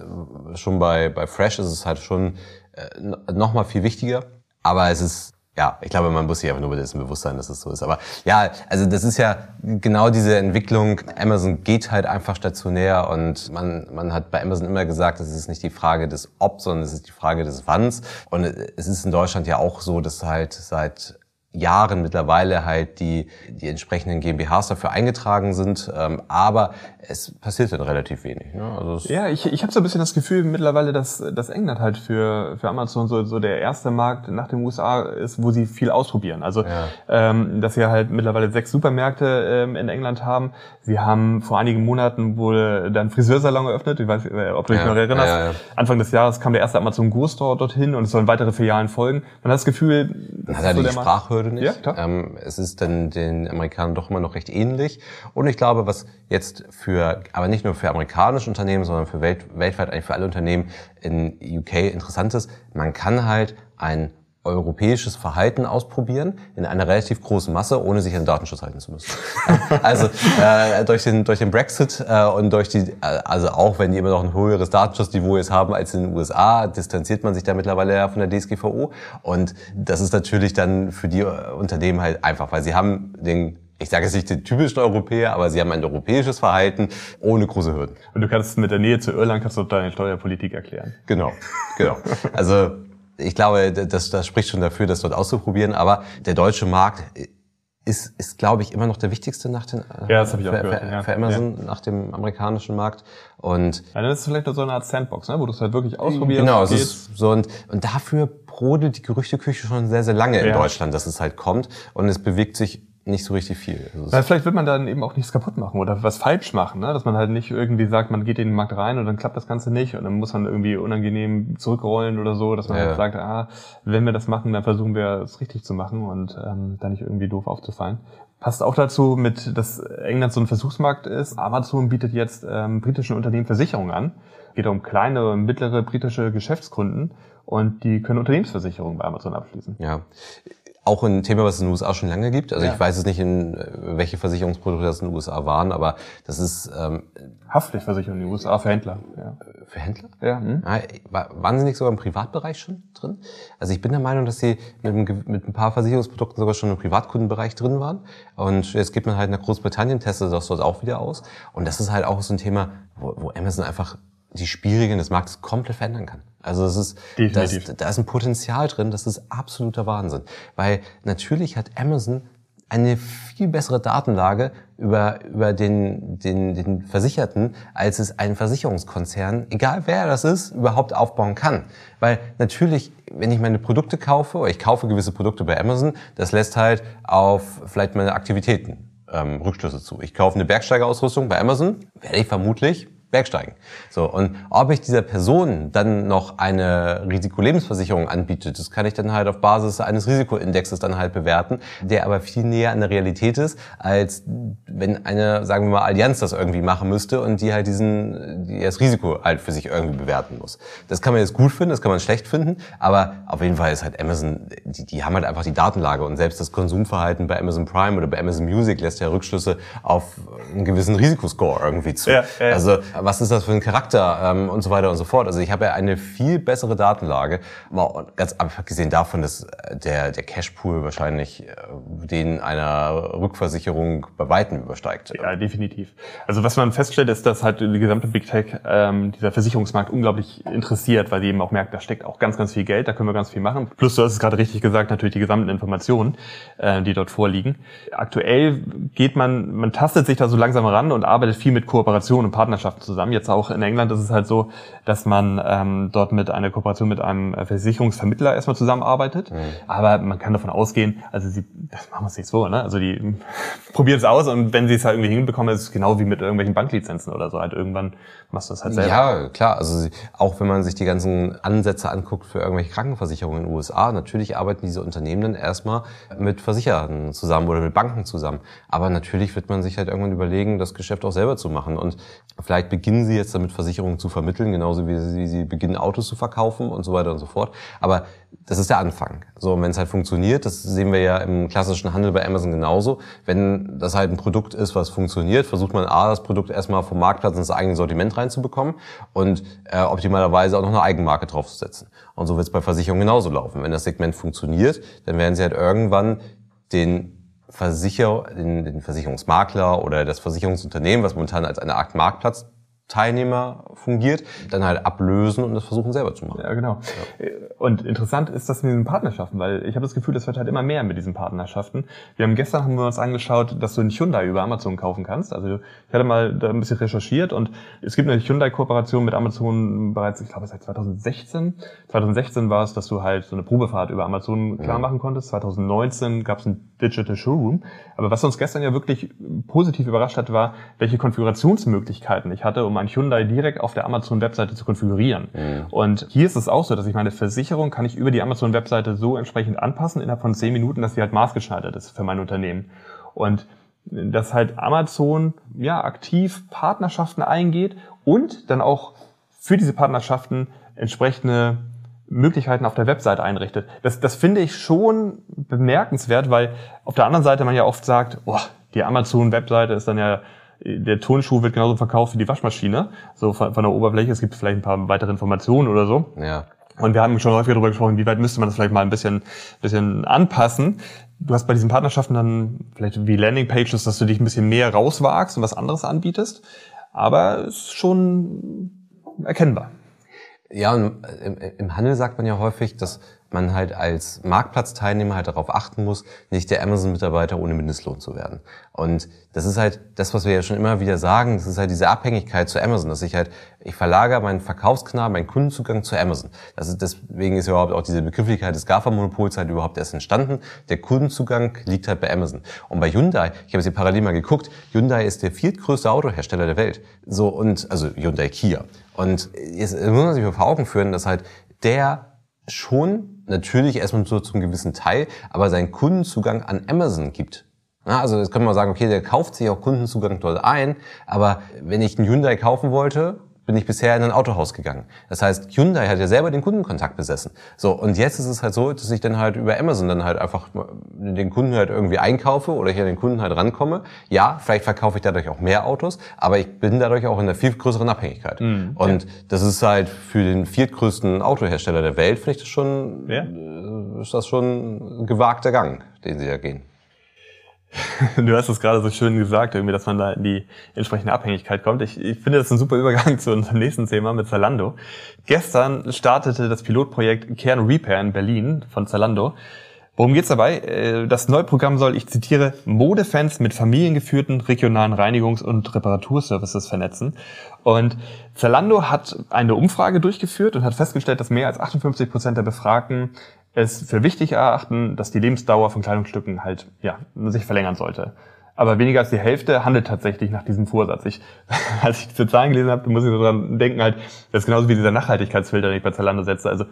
schon bei, bei Fresh ist es halt schon äh, nochmal viel wichtiger aber es ist, ja, ich glaube, man muss sich einfach nur dessen bewusst sein, dass es so ist. Aber ja, also das ist ja genau diese Entwicklung. Amazon geht halt einfach stationär und man, man hat bei Amazon immer gesagt, es ist nicht die Frage des Ob, sondern es ist die Frage des Wanns. Und es ist in Deutschland ja auch so, dass halt seit Jahren mittlerweile halt die, die entsprechenden GmbHs dafür eingetragen sind. Ähm, aber es passiert dann relativ wenig. Ne? Also ja, ich, ich habe so ein bisschen das Gefühl mittlerweile, dass, dass England halt für, für Amazon so, so der erste Markt nach den USA ist, wo sie viel ausprobieren. Also, ja. ähm, dass sie halt mittlerweile sechs Supermärkte ähm, in England haben. Sie haben vor einigen Monaten wohl dann Friseursalon eröffnet. Ich weiß, äh, ob du dich ja. noch erinnerst. Ja, Anfang des Jahres kam der erste Amazon Go Store dorthin und es sollen weitere Filialen folgen. Man hat das Gefühl, das hat er so die Sprachhürde nicht. Ja, klar. Ähm, es ist dann den Amerikanern doch immer noch recht ähnlich. Und ich glaube, was jetzt für für, aber nicht nur für amerikanische Unternehmen, sondern für welt, weltweit eigentlich für alle Unternehmen in UK interessant ist. Man kann halt ein europäisches Verhalten ausprobieren in einer relativ großen Masse, ohne sich an Datenschutz halten zu müssen. also äh, durch den durch den Brexit äh, und durch die äh, also auch wenn die immer noch ein höheres Datenschutzniveau jetzt haben als in den USA, distanziert man sich da mittlerweile ja von der DSGVO und das ist natürlich dann für die äh, Unternehmen halt einfach, weil sie haben den ich sage jetzt nicht den typischen Europäer, aber sie haben ein europäisches Verhalten ohne große Hürden. Und du kannst mit der Nähe zu Irland kannst du deine Steuerpolitik erklären. Genau, genau. Also ich glaube, das, das spricht schon dafür, das dort auszuprobieren. Aber der deutsche Markt ist, ist glaube ich, immer noch der wichtigste nach den, ja, das hab ich auch für, gehört, für, ja. für Amazon ja. nach dem amerikanischen Markt. Und ja, dann ist es vielleicht so eine Art Sandbox, ne? wo du es halt wirklich ausprobierst. Genau, es ist so und, und dafür brodelt die Gerüchteküche schon sehr, sehr lange in. Deutschland, dass es halt kommt. Und es bewegt sich nicht so richtig viel. Also Weil vielleicht will man dann eben auch nichts kaputt machen oder was falsch machen, ne? dass man halt nicht irgendwie sagt, man geht in den Markt rein und dann klappt das Ganze nicht und dann muss man irgendwie unangenehm zurückrollen oder so, dass man ja. halt sagt, ah, wenn wir das machen, dann versuchen wir es richtig zu machen und ähm, da nicht irgendwie doof aufzufallen. Passt auch dazu, mit, dass England so ein Versuchsmarkt ist. Amazon bietet jetzt ähm, britischen Unternehmen Versicherungen an. Geht um kleine und mittlere britische Geschäftskunden und die können Unternehmensversicherungen bei Amazon abschließen. Ja, auch ein Thema, was es in den USA schon lange gibt. Also ja. ich weiß es nicht, in äh, welche Versicherungsprodukte das in den USA waren, aber das ist ähm, Haftpflichtversicherung in den USA für Händler. Ja. Für Händler? Ja. Hm? Ah, waren sie nicht sogar im Privatbereich schon drin? Also ich bin der Meinung, dass sie mit, einem, mit ein paar Versicherungsprodukten sogar schon im Privatkundenbereich drin waren. Und jetzt geht man halt nach Großbritannien, testet das dort auch wieder aus. Und das ist halt auch so ein Thema, wo, wo Amazon einfach die Spielregeln des Marktes komplett verändern kann. Also es ist, da ist, da ist ein Potenzial drin, das ist absoluter Wahnsinn. Weil natürlich hat Amazon eine viel bessere Datenlage über, über den, den, den Versicherten, als es ein Versicherungskonzern, egal wer das ist, überhaupt aufbauen kann. Weil natürlich, wenn ich meine Produkte kaufe, oder ich kaufe gewisse Produkte bei Amazon, das lässt halt auf vielleicht meine Aktivitäten ähm, Rückschlüsse zu. Ich kaufe eine Bergsteigerausrüstung bei Amazon, werde ich vermutlich Bergsteigen. So, und ob ich dieser Person dann noch eine Risikolebensversicherung anbiete, das kann ich dann halt auf Basis eines Risikoindexes dann halt bewerten, der aber viel näher an der Realität ist, als wenn eine, sagen wir mal, Allianz das irgendwie machen müsste und die halt diesen, die das Risiko halt für sich irgendwie bewerten muss. Das kann man jetzt gut finden, das kann man schlecht finden, aber auf jeden Fall ist halt Amazon, die, die haben halt einfach die Datenlage und selbst das Konsumverhalten bei Amazon Prime oder bei Amazon Music lässt ja Rückschlüsse auf einen gewissen Risikoscore irgendwie zu. Ja, ja. Also was ist das für ein Charakter ähm, und so weiter und so fort. Also ich habe ja eine viel bessere Datenlage, mal ganz abgesehen davon, dass der, der Cashpool wahrscheinlich äh, den einer Rückversicherung bei Weitem übersteigt. Ja, definitiv. Also was man feststellt, ist, dass halt die gesamte Big Tech ähm, dieser Versicherungsmarkt unglaublich interessiert, weil die eben auch merkt, da steckt auch ganz, ganz viel Geld, da können wir ganz viel machen. Plus, du hast es gerade richtig gesagt, natürlich die gesamten Informationen, äh, die dort vorliegen. Aktuell geht man, man tastet sich da so langsam ran und arbeitet viel mit Kooperation und Partnerschaften zusammen. Jetzt auch in England ist es halt so, dass man ähm, dort mit einer Kooperation mit einem Versicherungsvermittler erstmal zusammenarbeitet. Mhm. Aber man kann davon ausgehen, also sie, das machen wir es nicht so, ne? Also die probieren es aus und wenn sie es halt irgendwie hinbekommen, ist es genau wie mit irgendwelchen Banklizenzen oder so. Halt irgendwann machst du das halt selber. Ja, klar. Also auch wenn man sich die ganzen Ansätze anguckt für irgendwelche Krankenversicherungen in den USA, natürlich arbeiten diese Unternehmen dann erstmal mit Versicherern zusammen oder mit Banken zusammen. Aber natürlich wird man sich halt irgendwann überlegen, das Geschäft auch selber zu machen. Und vielleicht beginnen sie jetzt damit, Versicherungen zu vermitteln, genauso wie sie, sie beginnen, Autos zu verkaufen und so weiter und so fort. Aber das ist der Anfang. So, wenn es halt funktioniert, das sehen wir ja im klassischen Handel bei Amazon genauso. Wenn das halt ein Produkt ist, was funktioniert, versucht man A, das Produkt erstmal vom Marktplatz ins eigene Sortiment reinzubekommen und äh, optimalerweise auch noch eine Eigenmarke draufzusetzen. Und so wird es bei Versicherungen genauso laufen. Wenn das Segment funktioniert, dann werden sie halt irgendwann den Versicher, den, den Versicherungsmakler oder das Versicherungsunternehmen, was momentan als eine Art Marktplatz Teilnehmer fungiert, dann halt ablösen und das versuchen selber zu machen. Ja, genau. Ja. Und interessant ist das mit diesen Partnerschaften, weil ich habe das Gefühl, das wird halt immer mehr mit diesen Partnerschaften. Wir haben gestern haben wir uns angeschaut, dass du einen Hyundai über Amazon kaufen kannst. Also ich hatte mal da ein bisschen recherchiert und es gibt eine Hyundai-Kooperation mit Amazon bereits, ich glaube seit 2016. 2016 war es, dass du halt so eine Probefahrt über Amazon klar machen konntest. 2019 gab es ein Digital Showroom. Aber was uns gestern ja wirklich positiv überrascht hat, war, welche Konfigurationsmöglichkeiten ich hatte, um mein Hyundai direkt auf der Amazon-Webseite zu konfigurieren. Mhm. Und hier ist es auch so, dass ich meine Versicherung kann ich über die Amazon-Webseite so entsprechend anpassen innerhalb von zehn Minuten, dass sie halt maßgeschneidert ist für mein Unternehmen. Und dass halt Amazon ja aktiv Partnerschaften eingeht und dann auch für diese Partnerschaften entsprechende Möglichkeiten auf der Webseite einrichtet. Das, das finde ich schon bemerkenswert, weil auf der anderen Seite man ja oft sagt, oh, die Amazon-Webseite ist dann ja der Turnschuh wird genauso verkauft wie die Waschmaschine, so von, von der Oberfläche. Es gibt vielleicht ein paar weitere Informationen oder so. Ja. Und wir haben schon häufiger darüber gesprochen, wie weit müsste man das vielleicht mal ein bisschen, bisschen anpassen. Du hast bei diesen Partnerschaften dann vielleicht wie Landingpages, dass du dich ein bisschen mehr rauswagst und was anderes anbietest. Aber es ist schon erkennbar. Ja, und im, im Handel sagt man ja häufig, dass man halt als Marktplatzteilnehmer halt darauf achten muss, nicht der Amazon-Mitarbeiter ohne Mindestlohn zu werden. Und das ist halt das, was wir ja schon immer wieder sagen, das ist halt diese Abhängigkeit zu Amazon, dass ich halt, ich verlagere meinen Verkaufskanal, meinen Kundenzugang zu Amazon. Das ist, deswegen ist überhaupt auch diese Begrifflichkeit des GAFA-Monopols halt überhaupt erst entstanden. Der Kundenzugang liegt halt bei Amazon. Und bei Hyundai, ich habe jetzt hier parallel mal geguckt, Hyundai ist der viertgrößte Autohersteller der Welt. So, und, also Hyundai Kia. Und jetzt muss man sich vor Augen führen, dass halt der schon natürlich erstmal so zum gewissen Teil, aber seinen Kundenzugang an Amazon gibt. Also das können wir sagen, okay, der kauft sich auch Kundenzugang dort ein, aber wenn ich einen Hyundai kaufen wollte, bin ich bisher in ein Autohaus gegangen. Das heißt, Hyundai hat ja selber den Kundenkontakt besessen. So, und jetzt ist es halt so, dass ich dann halt über Amazon dann halt einfach den Kunden halt irgendwie einkaufe oder hier an den Kunden halt rankomme. Ja, vielleicht verkaufe ich dadurch auch mehr Autos, aber ich bin dadurch auch in einer viel größeren Abhängigkeit. Mhm, und ja. das ist halt für den viertgrößten Autohersteller der Welt, finde ich das schon, ja. Äh, ist das schon ein gewagter Gang, den sie ja gehen. Du hast es gerade so schön gesagt, irgendwie, dass man da in die entsprechende Abhängigkeit kommt. Ich, ich finde, das ein super Übergang zu unserem nächsten Thema mit Zalando. Gestern startete das Pilotprojekt Kern Repair in Berlin von Zalando. Worum geht's dabei? Äh, das neue Programm soll, ich zitiere, Modefans mit familiengeführten regionalen Reinigungs- und Reparaturservices vernetzen. Und Zalando hat eine Umfrage durchgeführt und hat festgestellt, dass mehr als 58 Prozent der Befragten es für wichtig erachten, dass die Lebensdauer von Kleidungsstücken halt ja, sich verlängern sollte. Aber weniger als die Hälfte handelt tatsächlich nach diesem Vorsatz. Ich, als ich diese Zahlen gelesen habe, muss ich so dran denken, halt, das ist genauso wie dieser Nachhaltigkeitsfilter, den ich bei Zalando setze. Also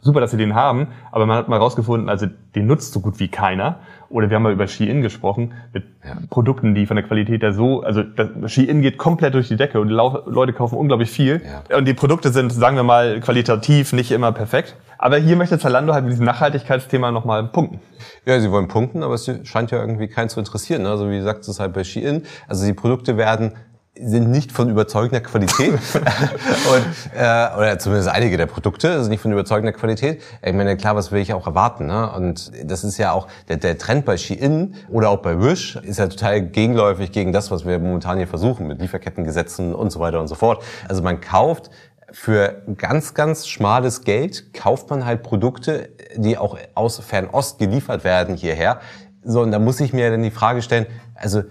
super, dass sie den haben, aber man hat mal rausgefunden, also den nutzt so gut wie keiner. Oder wir haben mal über Shein gesprochen, mit ja. Produkten, die von der Qualität der so, also Shein geht komplett durch die Decke und die Leute kaufen unglaublich viel. Ja. Und die Produkte sind, sagen wir mal, qualitativ nicht immer perfekt. Aber hier möchte Zalando halt mit diesem Nachhaltigkeitsthema nochmal punkten. Ja, sie wollen punkten, aber es scheint ja irgendwie keinen zu interessieren. Also wie gesagt, es ist halt bei Shein. Also die Produkte werden sind nicht von überzeugender Qualität und, äh, oder zumindest einige der Produkte sind nicht von überzeugender Qualität. Ich meine, klar, was will ich auch erwarten? Ne? Und das ist ja auch der, der Trend bei Shein oder auch bei Wish ist ja total gegenläufig gegen das, was wir momentan hier versuchen mit Lieferkettengesetzen und so weiter und so fort. Also man kauft für ganz, ganz schmales Geld kauft man halt Produkte, die auch aus Fernost geliefert werden hierher. So, und da muss ich mir dann die Frage stellen, also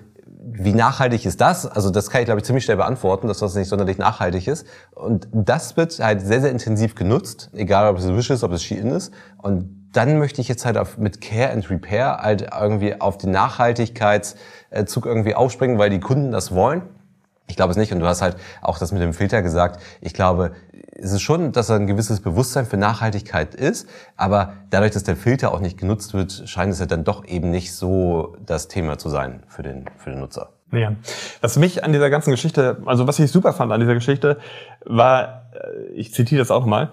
wie nachhaltig ist das? Also das kann ich, glaube ich, ziemlich schnell beantworten, dass das nicht sonderlich nachhaltig ist. Und das wird halt sehr, sehr intensiv genutzt, egal ob es Wish ist, ob es Shein ist. Und dann möchte ich jetzt halt auf, mit Care and Repair halt irgendwie auf den Nachhaltigkeitszug irgendwie aufspringen, weil die Kunden das wollen. Ich glaube es nicht. Und du hast halt auch das mit dem Filter gesagt. Ich glaube, es ist schon, dass ein gewisses Bewusstsein für Nachhaltigkeit ist, aber dadurch, dass der Filter auch nicht genutzt wird, scheint es ja dann doch eben nicht so das Thema zu sein für den, für den Nutzer. Ja. Was mich an dieser ganzen Geschichte, also was ich super fand an dieser Geschichte, war, äh, ich zitiere das auch mal,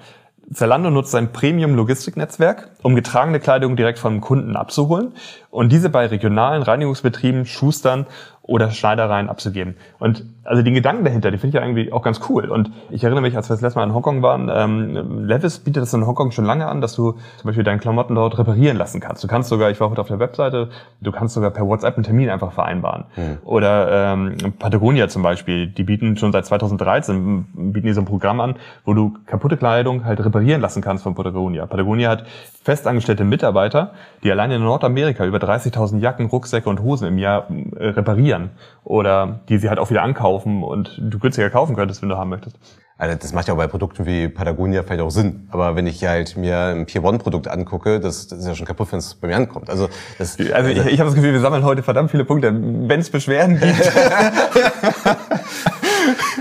Zalando nutzt sein Premium-Logistiknetzwerk, um getragene Kleidung direkt vom Kunden abzuholen und diese bei regionalen Reinigungsbetrieben, Schustern oder Schneidereien abzugeben. Und also den Gedanken dahinter, den finde ich ja irgendwie auch ganz cool. Und ich erinnere mich, als wir das letzte Mal in Hongkong waren, ähm, Levis bietet das in Hongkong schon lange an, dass du zum Beispiel deine Klamotten dort reparieren lassen kannst. Du kannst sogar, ich war heute auf der Webseite, du kannst sogar per WhatsApp einen Termin einfach vereinbaren. Mhm. Oder ähm, Patagonia zum Beispiel, die bieten schon seit 2013, bieten die so ein Programm an, wo du kaputte Kleidung halt reparieren lassen kannst von Patagonia. Patagonia hat festangestellte Mitarbeiter, die alleine in Nordamerika über 30.000 Jacken, Rucksäcke und Hosen im Jahr äh, reparieren oder die sie halt auch wieder ankaufen und du günstiger kaufen könntest, wenn du haben möchtest. Also das macht ja auch bei Produkten wie Patagonia vielleicht auch Sinn. Aber wenn ich halt mir ein Pier One Produkt angucke, das, das ist ja schon kaputt, wenn es bei mir ankommt. Also, das, also ich, ich habe das Gefühl, wir sammeln heute verdammt viele Punkte. Wenn es Beschwerden gibt.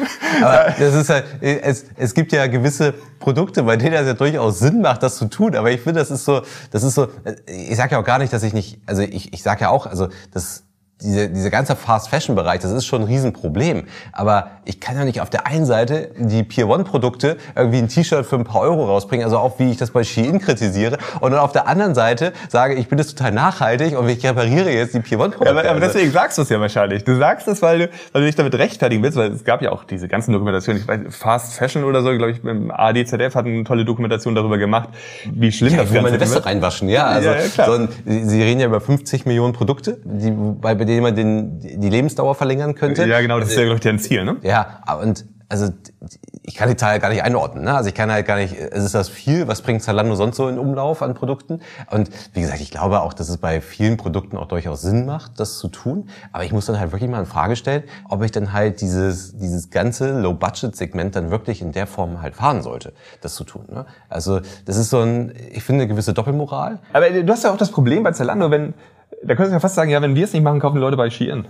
aber das ist halt, es, es gibt ja gewisse Produkte, bei denen es ja durchaus Sinn macht, das zu tun. Aber ich finde, das ist so, das ist so, ich sage ja auch gar nicht, dass ich nicht, also ich, ich sage ja auch, also das diese, dieser ganze Fast-Fashion-Bereich, das ist schon ein Riesenproblem. Aber ich kann ja nicht auf der einen Seite die Pier One-Produkte irgendwie ein T-Shirt für ein paar Euro rausbringen, also auch wie ich das bei Shein kritisiere, und dann auf der anderen Seite sage, ich bin das total nachhaltig und ich repariere jetzt die Pier One-Produkte. Ja, aber, aber deswegen sagst du es ja wahrscheinlich. Du sagst es, weil du, weil du dich damit rechtfertigen willst, weil es gab ja auch diese ganzen Dokumentationen, ich weiß, Fast Fashion oder so, glaube ich, im ADZF hat eine tolle Dokumentation darüber gemacht, wie schlimm ja, das Ganze ist. meine Wäsche reinwaschen, ja. Also, ja, ja, klar. So ein, Sie reden ja über 50 Millionen Produkte, die bei mit denen man den, die Lebensdauer verlängern könnte. Ja, genau, das ist ja, glaube ich, deren Ziel, ne? Ja, und also ich kann die Zahl gar nicht einordnen. Ne? Also ich kann halt gar nicht, es ist das viel, was bringt Zalando sonst so in Umlauf an Produkten? Und wie gesagt, ich glaube auch, dass es bei vielen Produkten auch durchaus Sinn macht, das zu tun. Aber ich muss dann halt wirklich mal in Frage stellen, ob ich dann halt dieses, dieses ganze Low-Budget-Segment dann wirklich in der Form halt fahren sollte, das zu tun. Ne? Also das ist so ein, ich finde, eine gewisse Doppelmoral. Aber du hast ja auch das Problem bei Zalando, wenn, da könntest du ja fast sagen, ja, wenn wir es nicht machen, kaufen die Leute bei Shein.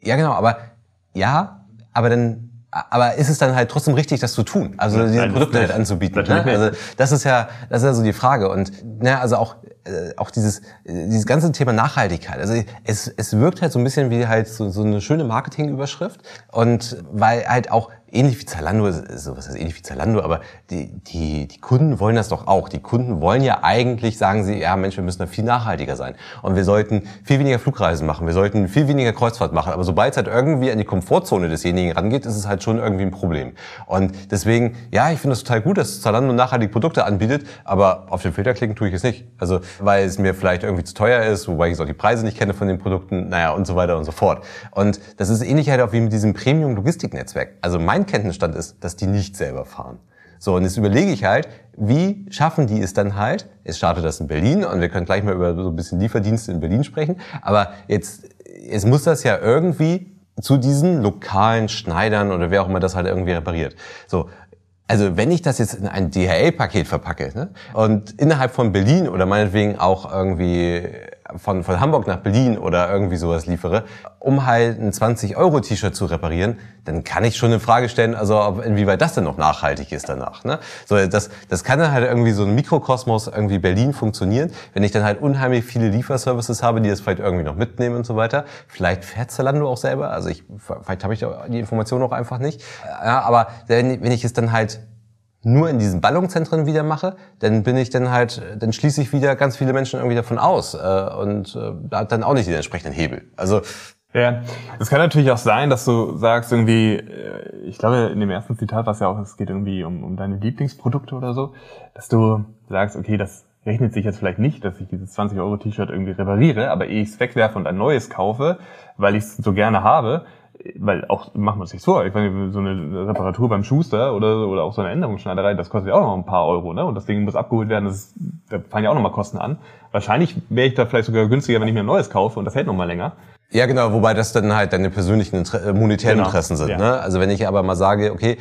Ja, genau, aber ja, aber dann aber ist es dann halt trotzdem richtig, das zu tun? Also diese Nein, Produkte halt anzubieten. Ne? Also das ist ja, das ist ja so die Frage. Und ne, also auch äh, auch dieses dieses ganze Thema Nachhaltigkeit. Also es es wirkt halt so ein bisschen wie halt so, so eine schöne Marketingüberschrift und weil halt auch ähnlich wie Zalando, so was heißt ähnlich wie Zalando, aber die, die, die Kunden wollen das doch auch. Die Kunden wollen ja eigentlich, sagen sie, ja Mensch, wir müssen da viel nachhaltiger sein. Und wir sollten viel weniger Flugreisen machen, wir sollten viel weniger Kreuzfahrt machen. Aber sobald es halt irgendwie an die Komfortzone desjenigen rangeht, ist es halt schon irgendwie ein Problem. Und deswegen, ja, ich finde es total gut, dass Zalando nachhaltige Produkte anbietet, aber auf den Filter klicken tue ich es nicht. Also, weil es mir vielleicht irgendwie zu teuer ist, wobei ich auch die Preise nicht kenne von den Produkten, naja, und so weiter und so fort. Und das ist ähnlich halt auch wie mit diesem Premium-Logistiknetzwerk. Also mein mein Kenntnisstand ist, dass die nicht selber fahren. So, und jetzt überlege ich halt, wie schaffen die es dann halt? Es startet das in Berlin und wir können gleich mal über so ein bisschen Lieferdienste in Berlin sprechen. Aber jetzt, jetzt muss das ja irgendwie zu diesen lokalen Schneidern oder wer auch immer das halt irgendwie repariert. So, also wenn ich das jetzt in ein DHL-Paket verpacke ne, und innerhalb von Berlin oder meinetwegen auch irgendwie von, von Hamburg nach Berlin oder irgendwie sowas liefere, um halt ein 20-Euro-T-Shirt zu reparieren, dann kann ich schon eine Frage stellen, also ob, inwieweit das denn noch nachhaltig ist danach. Ne? So, das, das kann dann halt irgendwie so ein Mikrokosmos irgendwie Berlin funktionieren, wenn ich dann halt unheimlich viele Lieferservices habe, die das vielleicht irgendwie noch mitnehmen und so weiter. Vielleicht fährt Zalando auch selber, also ich, vielleicht habe ich die Information auch einfach nicht. Ja, aber wenn, wenn ich es dann halt nur in diesen Ballungszentren wieder mache, dann bin ich dann halt, dann schließe ich wieder ganz viele Menschen irgendwie davon aus äh, und äh, hat dann auch nicht den entsprechenden Hebel. Also ja, es kann natürlich auch sein, dass du sagst irgendwie, äh, ich glaube in dem ersten Zitat war es ja auch, es geht irgendwie um, um deine Lieblingsprodukte oder so, dass du sagst, okay, das rechnet sich jetzt vielleicht nicht, dass ich dieses 20 Euro T-Shirt irgendwie repariere, aber ehe ich es wegwerfe und ein neues kaufe, weil ich es so gerne habe, weil auch, machen wir uns nicht vor, ich meine, so eine Reparatur beim Schuster oder, oder auch so eine Änderungsschneiderei, das kostet ja auch noch ein paar Euro, ne? Und das Ding muss abgeholt werden, das ist, da fallen ja auch nochmal Kosten an. Wahrscheinlich wäre ich da vielleicht sogar günstiger, wenn ich mir ein neues kaufe und das hält nochmal länger. Ja, genau, wobei das dann halt deine persönlichen Inter äh, monetären genau. Interessen sind. Ja. Ne? Also wenn ich aber mal sage, okay,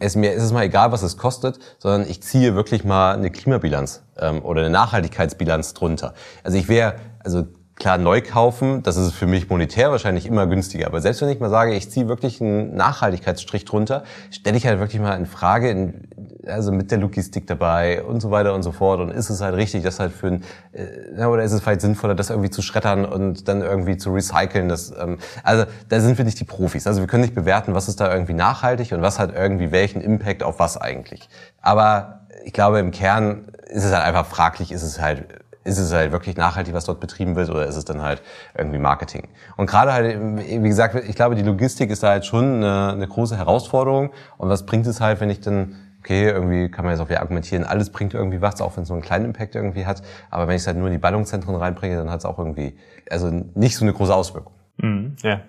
es, mir ist es mal egal, was es kostet, sondern ich ziehe wirklich mal eine Klimabilanz ähm, oder eine Nachhaltigkeitsbilanz drunter. Also ich wäre, also Klar, neu kaufen, das ist für mich monetär wahrscheinlich immer günstiger. Aber selbst wenn ich mal sage, ich ziehe wirklich einen Nachhaltigkeitsstrich drunter, stelle ich halt wirklich mal in Frage, in, also mit der Logistik dabei und so weiter und so fort. Und ist es halt richtig, das halt für ein, äh, oder ist es vielleicht sinnvoller, das irgendwie zu schreddern und dann irgendwie zu recyceln? Das, ähm, also da sind wir nicht die Profis. Also wir können nicht bewerten, was ist da irgendwie nachhaltig und was hat irgendwie welchen Impact auf was eigentlich. Aber ich glaube, im Kern ist es halt einfach fraglich, ist es halt ist es halt wirklich nachhaltig, was dort betrieben wird, oder ist es dann halt irgendwie Marketing? Und gerade halt, wie gesagt, ich glaube, die Logistik ist da halt schon eine, eine große Herausforderung. Und was bringt es halt, wenn ich dann okay, irgendwie kann man jetzt auch wieder argumentieren, alles bringt irgendwie was, auch wenn es so einen kleinen Impact irgendwie hat. Aber wenn ich es halt nur in die Ballungszentren reinbringe, dann hat es auch irgendwie, also nicht so eine große Auswirkung. Mhm, ja.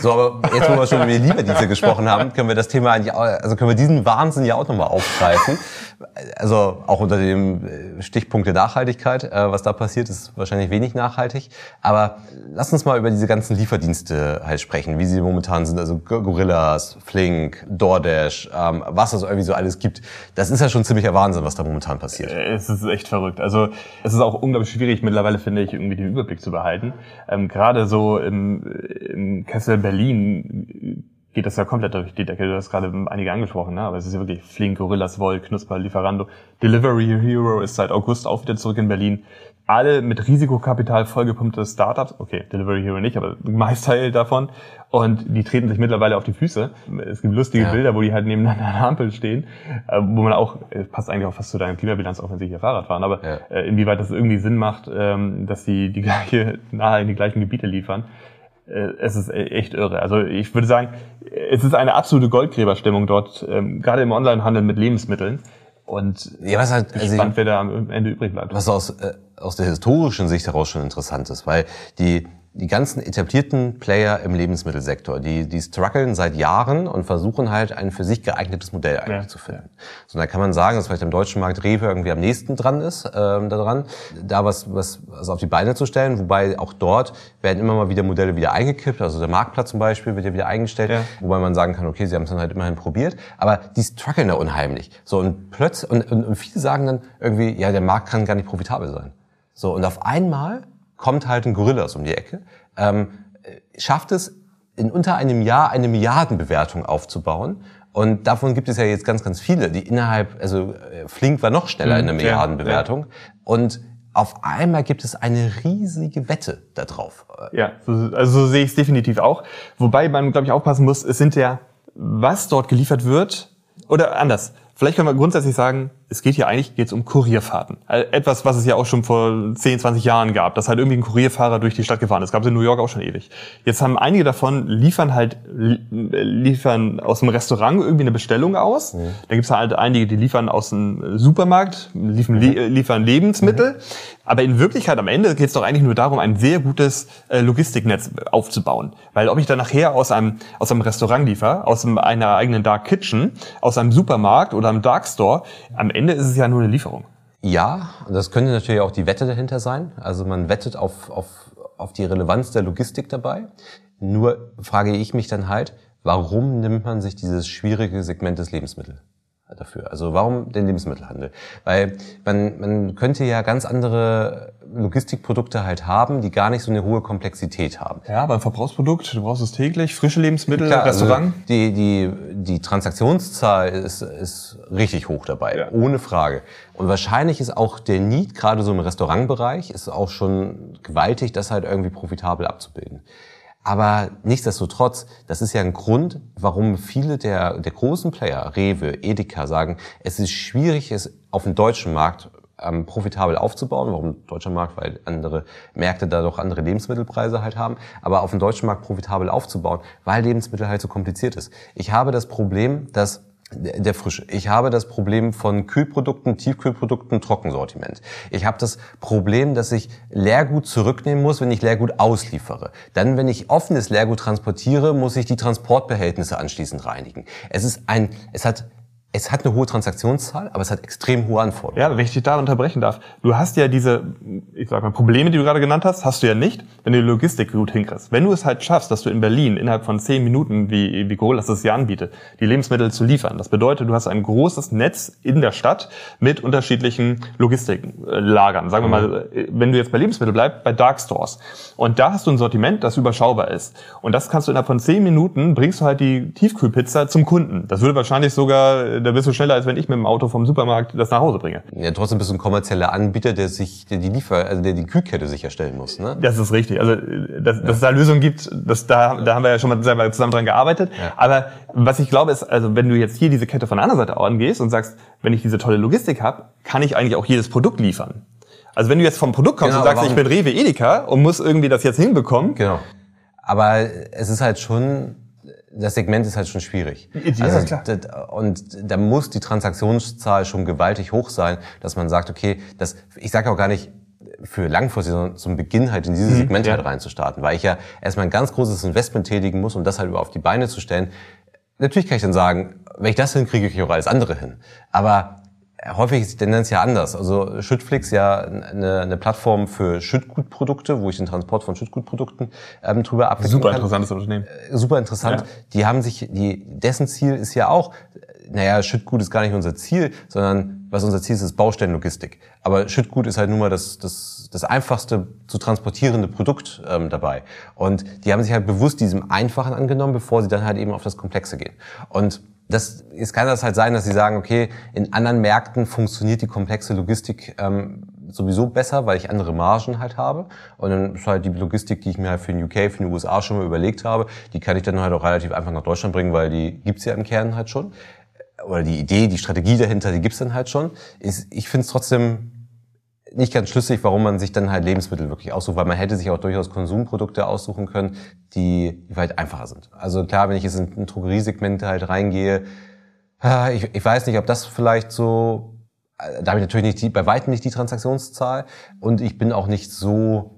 So, aber jetzt, wo wir schon über die Lieferdienste gesprochen haben, können wir das Thema eigentlich, also können wir diesen Wahnsinn ja auch nochmal aufgreifen. Also auch unter dem äh, Stichpunkt der Nachhaltigkeit, äh, was da passiert, ist wahrscheinlich wenig nachhaltig. Aber lass uns mal über diese ganzen Lieferdienste halt sprechen, wie sie momentan sind. Also Gorillas, Flink, DoorDash, ähm, was es irgendwie so alles gibt. Das ist ja schon ziemlicher Wahnsinn, was da momentan passiert. Äh, es ist echt verrückt. Also es ist auch unglaublich schwierig mittlerweile, finde ich, irgendwie den Überblick zu behalten. Ähm, Gerade so im, im Kessel Berlin geht das ja komplett durch die Decke. Du hast gerade einige angesprochen, ne? aber es ist ja wirklich Flink, Gorillas, Volt, Knusper, Lieferando. Delivery Hero ist seit August auch wieder zurück in Berlin. Alle mit Risikokapital vollgepumpte Startups. Okay, Delivery Hero nicht, aber Meistteil davon. Und die treten sich mittlerweile auf die Füße. Es gibt lustige ja. Bilder, wo die halt nebeneinander an der Ampel stehen, äh, wo man auch, es passt eigentlich auch fast zu deiner Klimabilanz, auch wenn sie hier Fahrrad fahren, aber ja. Äh, inwieweit das irgendwie Sinn macht, ähm, dass sie die gleiche, nahe in die gleichen Gebiete liefern äh, es ist e-, echt irre. Also ich würde sagen, es ist eine absolute Goldgräberstimmung dort, ähm, gerade im Onlinehandel mit Lebensmitteln. Und ja, was halt, also gespannt, also wer da am Ende übrig bleibt. Was aus, äh, aus der historischen Sicht heraus schon interessant ist, weil die die ganzen etablierten Player im Lebensmittelsektor, die, die strugglen seit Jahren und versuchen halt ein für sich geeignetes Modell eigentlich ja. zu finden. So, da kann man sagen, dass vielleicht im deutschen Markt Rewe irgendwie am nächsten dran ist, ähm, daran, da was, was also auf die Beine zu stellen. Wobei auch dort werden immer mal wieder Modelle wieder eingekippt. Also der Marktplatz zum Beispiel wird ja wieder eingestellt, ja. wobei man sagen kann, okay, sie haben es dann halt immerhin probiert. Aber die strugglen da unheimlich. So und plötzlich und, und, und viele sagen dann irgendwie, ja, der Markt kann gar nicht profitabel sein. So und auf einmal kommt halt ein Gorillas um die Ecke, ähm, schafft es in unter einem Jahr eine Milliardenbewertung aufzubauen. Und davon gibt es ja jetzt ganz, ganz viele, die innerhalb, also äh, Flink war noch schneller in der Milliardenbewertung. Und auf einmal gibt es eine riesige Wette darauf. Ja, also so sehe ich es definitiv auch. Wobei man, glaube ich, aufpassen muss, es sind ja, was dort geliefert wird, oder anders, Vielleicht können wir grundsätzlich sagen, es geht hier eigentlich geht's um Kurierfahrten. Äh, etwas, was es ja auch schon vor 10, 20 Jahren gab, dass halt irgendwie ein Kurierfahrer durch die Stadt gefahren ist. Das gab es in New York auch schon ewig. Jetzt haben einige davon liefern halt liefern aus dem Restaurant irgendwie eine Bestellung aus. Mhm. Dann gibt's halt einige, die liefern aus dem Supermarkt, liefern, mhm. liefern Lebensmittel. Mhm. Aber in Wirklichkeit am Ende geht es doch eigentlich nur darum, ein sehr gutes äh, Logistiknetz aufzubauen. Weil ob ich dann nachher aus einem, aus einem Restaurant liefer, aus einem, einer eigenen Dark Kitchen, aus einem Supermarkt oder einem Dark Store, am Ende ist es ja nur eine Lieferung. Ja, das könnte natürlich auch die Wette dahinter sein. Also man wettet auf, auf, auf die Relevanz der Logistik dabei. Nur frage ich mich dann halt, warum nimmt man sich dieses schwierige Segment des Lebensmittels? Dafür. Also warum den Lebensmittelhandel? Weil man, man könnte ja ganz andere Logistikprodukte halt haben, die gar nicht so eine hohe Komplexität haben. Ja, beim Verbrauchsprodukt, du brauchst es täglich, frische Lebensmittel, Klar, also Restaurant. Also die, die, die Transaktionszahl ist, ist richtig hoch dabei, ja. ohne Frage. Und wahrscheinlich ist auch der Need, gerade so im Restaurantbereich, ist auch schon gewaltig, das halt irgendwie profitabel abzubilden. Aber nichtsdestotrotz, das ist ja ein Grund, warum viele der, der großen Player, Rewe, Edeka, sagen, es ist schwierig, es auf dem deutschen Markt ähm, profitabel aufzubauen. Warum deutscher Markt? Weil andere Märkte da doch andere Lebensmittelpreise halt haben. Aber auf dem deutschen Markt profitabel aufzubauen, weil Lebensmittel halt so kompliziert ist. Ich habe das Problem, dass der Frische. Ich habe das Problem von Kühlprodukten, Tiefkühlprodukten, Trockensortiment. Ich habe das Problem, dass ich Leergut zurücknehmen muss, wenn ich Leergut ausliefere. Dann, wenn ich offenes Leergut transportiere, muss ich die Transportbehältnisse anschließend reinigen. Es ist ein, es hat es hat eine hohe Transaktionszahl, aber es hat extrem hohe Anforderungen. Ja, wenn ich dich da unterbrechen darf. Du hast ja diese, ich sag mal, Probleme, die du gerade genannt hast, hast du ja nicht, wenn du die Logistik gut hinkriegst. Wenn du es halt schaffst, dass du in Berlin innerhalb von zehn Minuten, wie, wie Gorillas das ja anbietet, die Lebensmittel zu liefern. Das bedeutet, du hast ein großes Netz in der Stadt mit unterschiedlichen Logistiklagern. Sagen wir mal, wenn du jetzt bei Lebensmitteln bleibst, bei Dark Stores. Und da hast du ein Sortiment, das überschaubar ist. Und das kannst du innerhalb von zehn Minuten, bringst du halt die Tiefkühlpizza zum Kunden. Das würde wahrscheinlich sogar da bist du schneller, als wenn ich mit dem Auto vom Supermarkt das nach Hause bringe. Ja, trotzdem bist du ein kommerzieller Anbieter, der sich, der die Liefer, also der die Kühlkette sicherstellen muss, ne? Das ist richtig. Also, dass, ja. dass es da Lösungen gibt, das, da, da haben wir ja schon mal selber zusammen dran gearbeitet. Ja. Aber was ich glaube ist, also, wenn du jetzt hier diese Kette von der anderen Seite angehst und sagst, wenn ich diese tolle Logistik habe, kann ich eigentlich auch jedes Produkt liefern. Also wenn du jetzt vom Produkt kommst genau, und sagst, ich bin Rewe Edeka und muss irgendwie das jetzt hinbekommen. Genau. Aber es ist halt schon das Segment ist halt schon schwierig. Ja, also, klar. Und da muss die Transaktionszahl schon gewaltig hoch sein, dass man sagt, okay, das, ich sage auch gar nicht für langfristig, sondern zum Beginn halt in dieses mhm, Segment ja. halt reinzustarten, weil ich ja erstmal ein ganz großes Investment tätigen muss, um das halt über auf die Beine zu stellen. Natürlich kann ich dann sagen, wenn ich das hinkriege, kriege ich auch alles andere hin. Aber häufig ist die Tendenz ja anders. Also Schüttflix ja eine, eine Plattform für Schüttgutprodukte, wo ich den Transport von Schüttgutprodukten ähm, drüber abwickeln Super interessantes Unternehmen. Äh, super interessant. Ja. Die haben sich, die, dessen Ziel ist ja auch, naja, Schüttgut ist gar nicht unser Ziel, sondern was unser Ziel ist, ist Baustellenlogistik. Aber Schüttgut ist halt nun mal das, das, das einfachste zu transportierende Produkt ähm, dabei. Und die haben sich halt bewusst diesem Einfachen angenommen, bevor sie dann halt eben auf das Komplexe gehen. Und das, es kann das halt sein, dass sie sagen, okay, in anderen Märkten funktioniert die komplexe Logistik ähm, sowieso besser, weil ich andere Margen halt habe. Und dann ist halt die Logistik, die ich mir halt für den UK, für den USA schon mal überlegt habe, die kann ich dann halt auch relativ einfach nach Deutschland bringen, weil die gibt's ja im Kern halt schon. Oder die Idee, die Strategie dahinter, die gibt's dann halt schon. Ich finde es trotzdem nicht ganz schlüssig, warum man sich dann halt Lebensmittel wirklich aussucht, weil man hätte sich auch durchaus Konsumprodukte aussuchen können, die, weit einfacher sind. Also klar, wenn ich jetzt in ein Drogeriesegment halt reingehe, ich, ich weiß nicht, ob das vielleicht so, äh, da habe ich natürlich nicht die, bei weitem nicht die Transaktionszahl und ich bin auch nicht so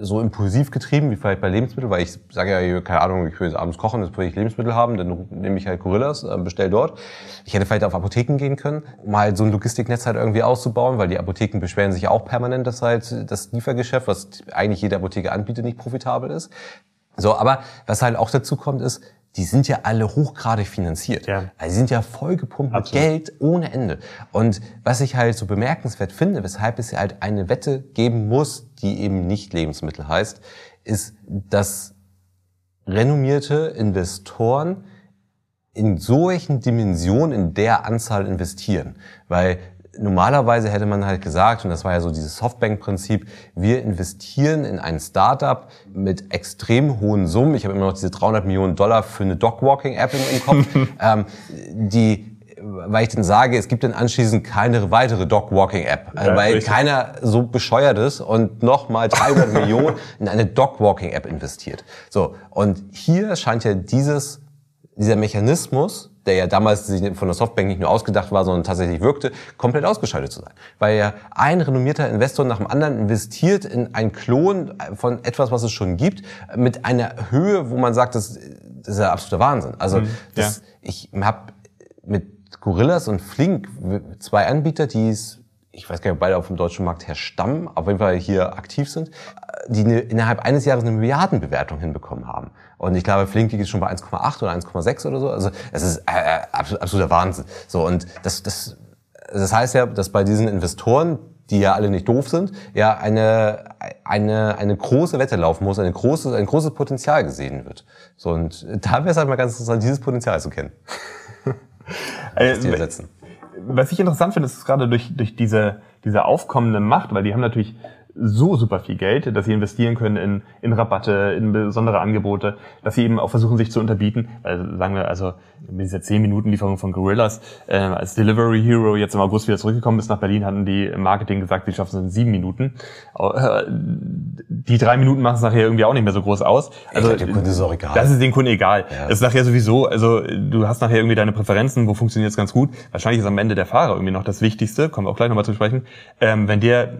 so impulsiv getrieben wie vielleicht bei Lebensmitteln, weil ich sage ja, keine Ahnung, ich will abends kochen, jetzt will ich Lebensmittel haben, dann nehme ich halt Gorillas, äh, bestell dort. Ich hätte vielleicht auf Apotheken gehen können, um halt so ein Logistiknetz halt irgendwie auszubauen, weil die Apotheken beschweren sich auch permanent, dass halt das Liefergeschäft, was eigentlich jede Apotheke anbietet, nicht profitabel ist. So, aber was halt auch dazu kommt, ist, die sind ja alle hochgradig finanziert. Ja. Also die sind ja vollgepumpt mit Geld ohne Ende. Und was ich halt so bemerkenswert finde, weshalb es halt eine Wette geben muss, die eben nicht Lebensmittel heißt, ist, dass renommierte Investoren in solchen Dimensionen in der Anzahl investieren. Weil normalerweise hätte man halt gesagt, und das war ja so dieses Softbank-Prinzip, wir investieren in ein Startup mit extrem hohen Summen. Ich habe immer noch diese 300 Millionen Dollar für eine Dogwalking-App im Kopf, ähm, die weil ich dann sage, es gibt dann anschließend keine weitere Dogwalking-App, ja, weil richtig. keiner so bescheuert ist und nochmal 300 Millionen in eine Dogwalking-App investiert. So und hier scheint ja dieses dieser Mechanismus der ja damals von der Softbank nicht nur ausgedacht war, sondern tatsächlich wirkte, komplett ausgeschaltet zu sein. Weil ja ein renommierter Investor nach dem anderen investiert in einen Klon von etwas, was es schon gibt, mit einer Höhe, wo man sagt, das, das ist ja absoluter Wahnsinn. Also mhm, das, ja. ich habe mit Gorillas und Flink zwei Anbieter, die es ich weiß gar nicht, ob beide auf dem deutschen Markt herstammen, auf jeden Fall hier aktiv sind, die innerhalb eines Jahres eine Milliardenbewertung hinbekommen haben. Und ich glaube, Flink liegt schon bei 1,8 oder 1,6 oder so. Also es ist äh, äh absoluter Wahnsinn. So und das, das, das heißt ja, dass bei diesen Investoren, die ja alle nicht doof sind, ja eine eine eine große Wette laufen muss, eine große ein großes Potenzial gesehen wird. So und da wäre es halt mal ganz interessant, dieses Potenzial zu kennen. äh, was ich interessant finde, ist gerade durch durch diese diese aufkommende Macht, weil die haben natürlich so super viel Geld, dass sie investieren können in, in Rabatte, in besondere Angebote, dass sie eben auch versuchen, sich zu unterbieten. Also sagen wir, also mit dieser 10 Minuten Lieferung von Gorillas äh, als Delivery Hero jetzt im August wieder zurückgekommen ist nach Berlin, hatten die im Marketing gesagt, sie schaffen es in sieben Minuten. Äh, die drei Minuten machen es nachher irgendwie auch nicht mehr so groß aus. Also dem Kunden ist auch egal. Das ist dem Kunden egal. Ja. Das ist nachher sowieso, also du hast nachher irgendwie deine Präferenzen, wo funktioniert es ganz gut. Wahrscheinlich ist am Ende der Fahrer irgendwie noch das Wichtigste, kommen wir auch gleich nochmal zu sprechen. Ähm, wenn der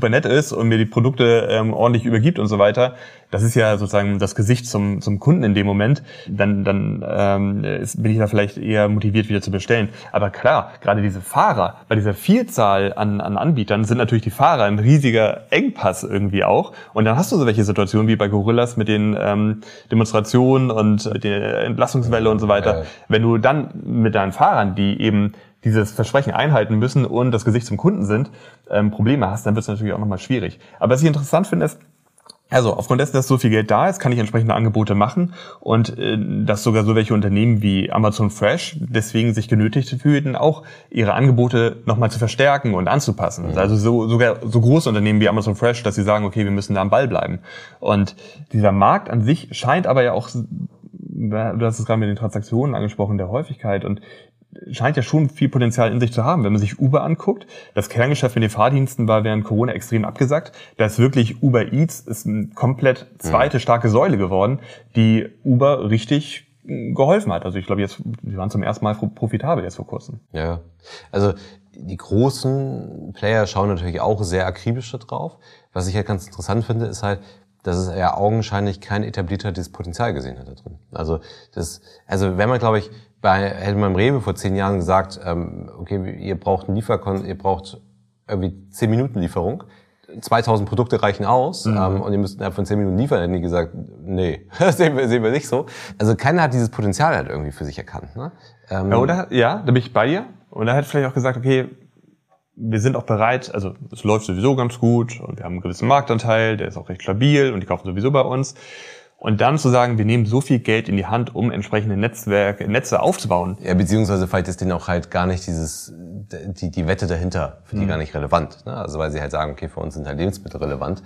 super nett ist und mir die Produkte ähm, ordentlich übergibt und so weiter, das ist ja sozusagen das Gesicht zum, zum Kunden in dem Moment, dann, dann ähm, ist, bin ich da vielleicht eher motiviert, wieder zu bestellen. Aber klar, gerade diese Fahrer, bei dieser Vielzahl an, an Anbietern sind natürlich die Fahrer ein riesiger Engpass irgendwie auch. Und dann hast du so welche Situationen wie bei Gorillas mit den ähm, Demonstrationen und der Entlassungswelle und so weiter. Wenn du dann mit deinen Fahrern, die eben dieses Versprechen einhalten müssen und das Gesicht zum Kunden sind, ähm, Probleme hast, dann wird es natürlich auch nochmal schwierig. Aber was ich interessant finde, ist, also aufgrund dessen, dass so viel Geld da ist, kann ich entsprechende Angebote machen und äh, dass sogar so welche Unternehmen wie Amazon Fresh deswegen sich genötigt fühlten, auch ihre Angebote nochmal zu verstärken und anzupassen. Mhm. Also so, sogar so große Unternehmen wie Amazon Fresh, dass sie sagen, okay, wir müssen da am Ball bleiben. Und dieser Markt an sich scheint aber ja auch du hast es gerade mit den Transaktionen angesprochen, der Häufigkeit und scheint ja schon viel Potenzial in sich zu haben. Wenn man sich Uber anguckt, das Kerngeschäft mit den Fahrdiensten war während Corona extrem abgesagt. Da ist wirklich Uber Eats ist eine komplett zweite starke Säule geworden, die Uber richtig geholfen hat. Also ich glaube jetzt, die waren zum ersten Mal profitabel jetzt vor kurzem. Ja, also die großen Player schauen natürlich auch sehr akribisch da drauf. Was ich halt ganz interessant finde, ist halt, dass es ja augenscheinlich kein etablierter dieses Potenzial gesehen hat da drin. Also das, also wenn man, glaube ich, bei, hätte man im Rewe vor zehn Jahren gesagt, ähm, okay, ihr braucht einen Lieferkon, ihr braucht irgendwie zehn Minuten Lieferung. 2000 Produkte reichen aus mhm. ähm, und ihr müsst innerhalb von 10 Minuten liefern, hätten die gesagt, nee, das sehen wir, sehen wir nicht so. Also keiner hat dieses Potenzial halt irgendwie für sich erkannt. Ne? Ähm, ja, oder? Ja, da bin ich bei dir. Und er hat vielleicht auch gesagt, okay, wir sind auch bereit, also es läuft sowieso ganz gut und wir haben einen gewissen Marktanteil, der ist auch recht stabil und die kaufen sowieso bei uns. Und dann zu sagen, wir nehmen so viel Geld in die Hand, um entsprechende Netzwerke, Netze aufzubauen. Ja, beziehungsweise vielleicht ist denen auch halt gar nicht dieses, die, die Wette dahinter, für die mhm. gar nicht relevant. Ne? Also weil sie halt sagen, okay, für uns sind halt Lebensmittel relevant.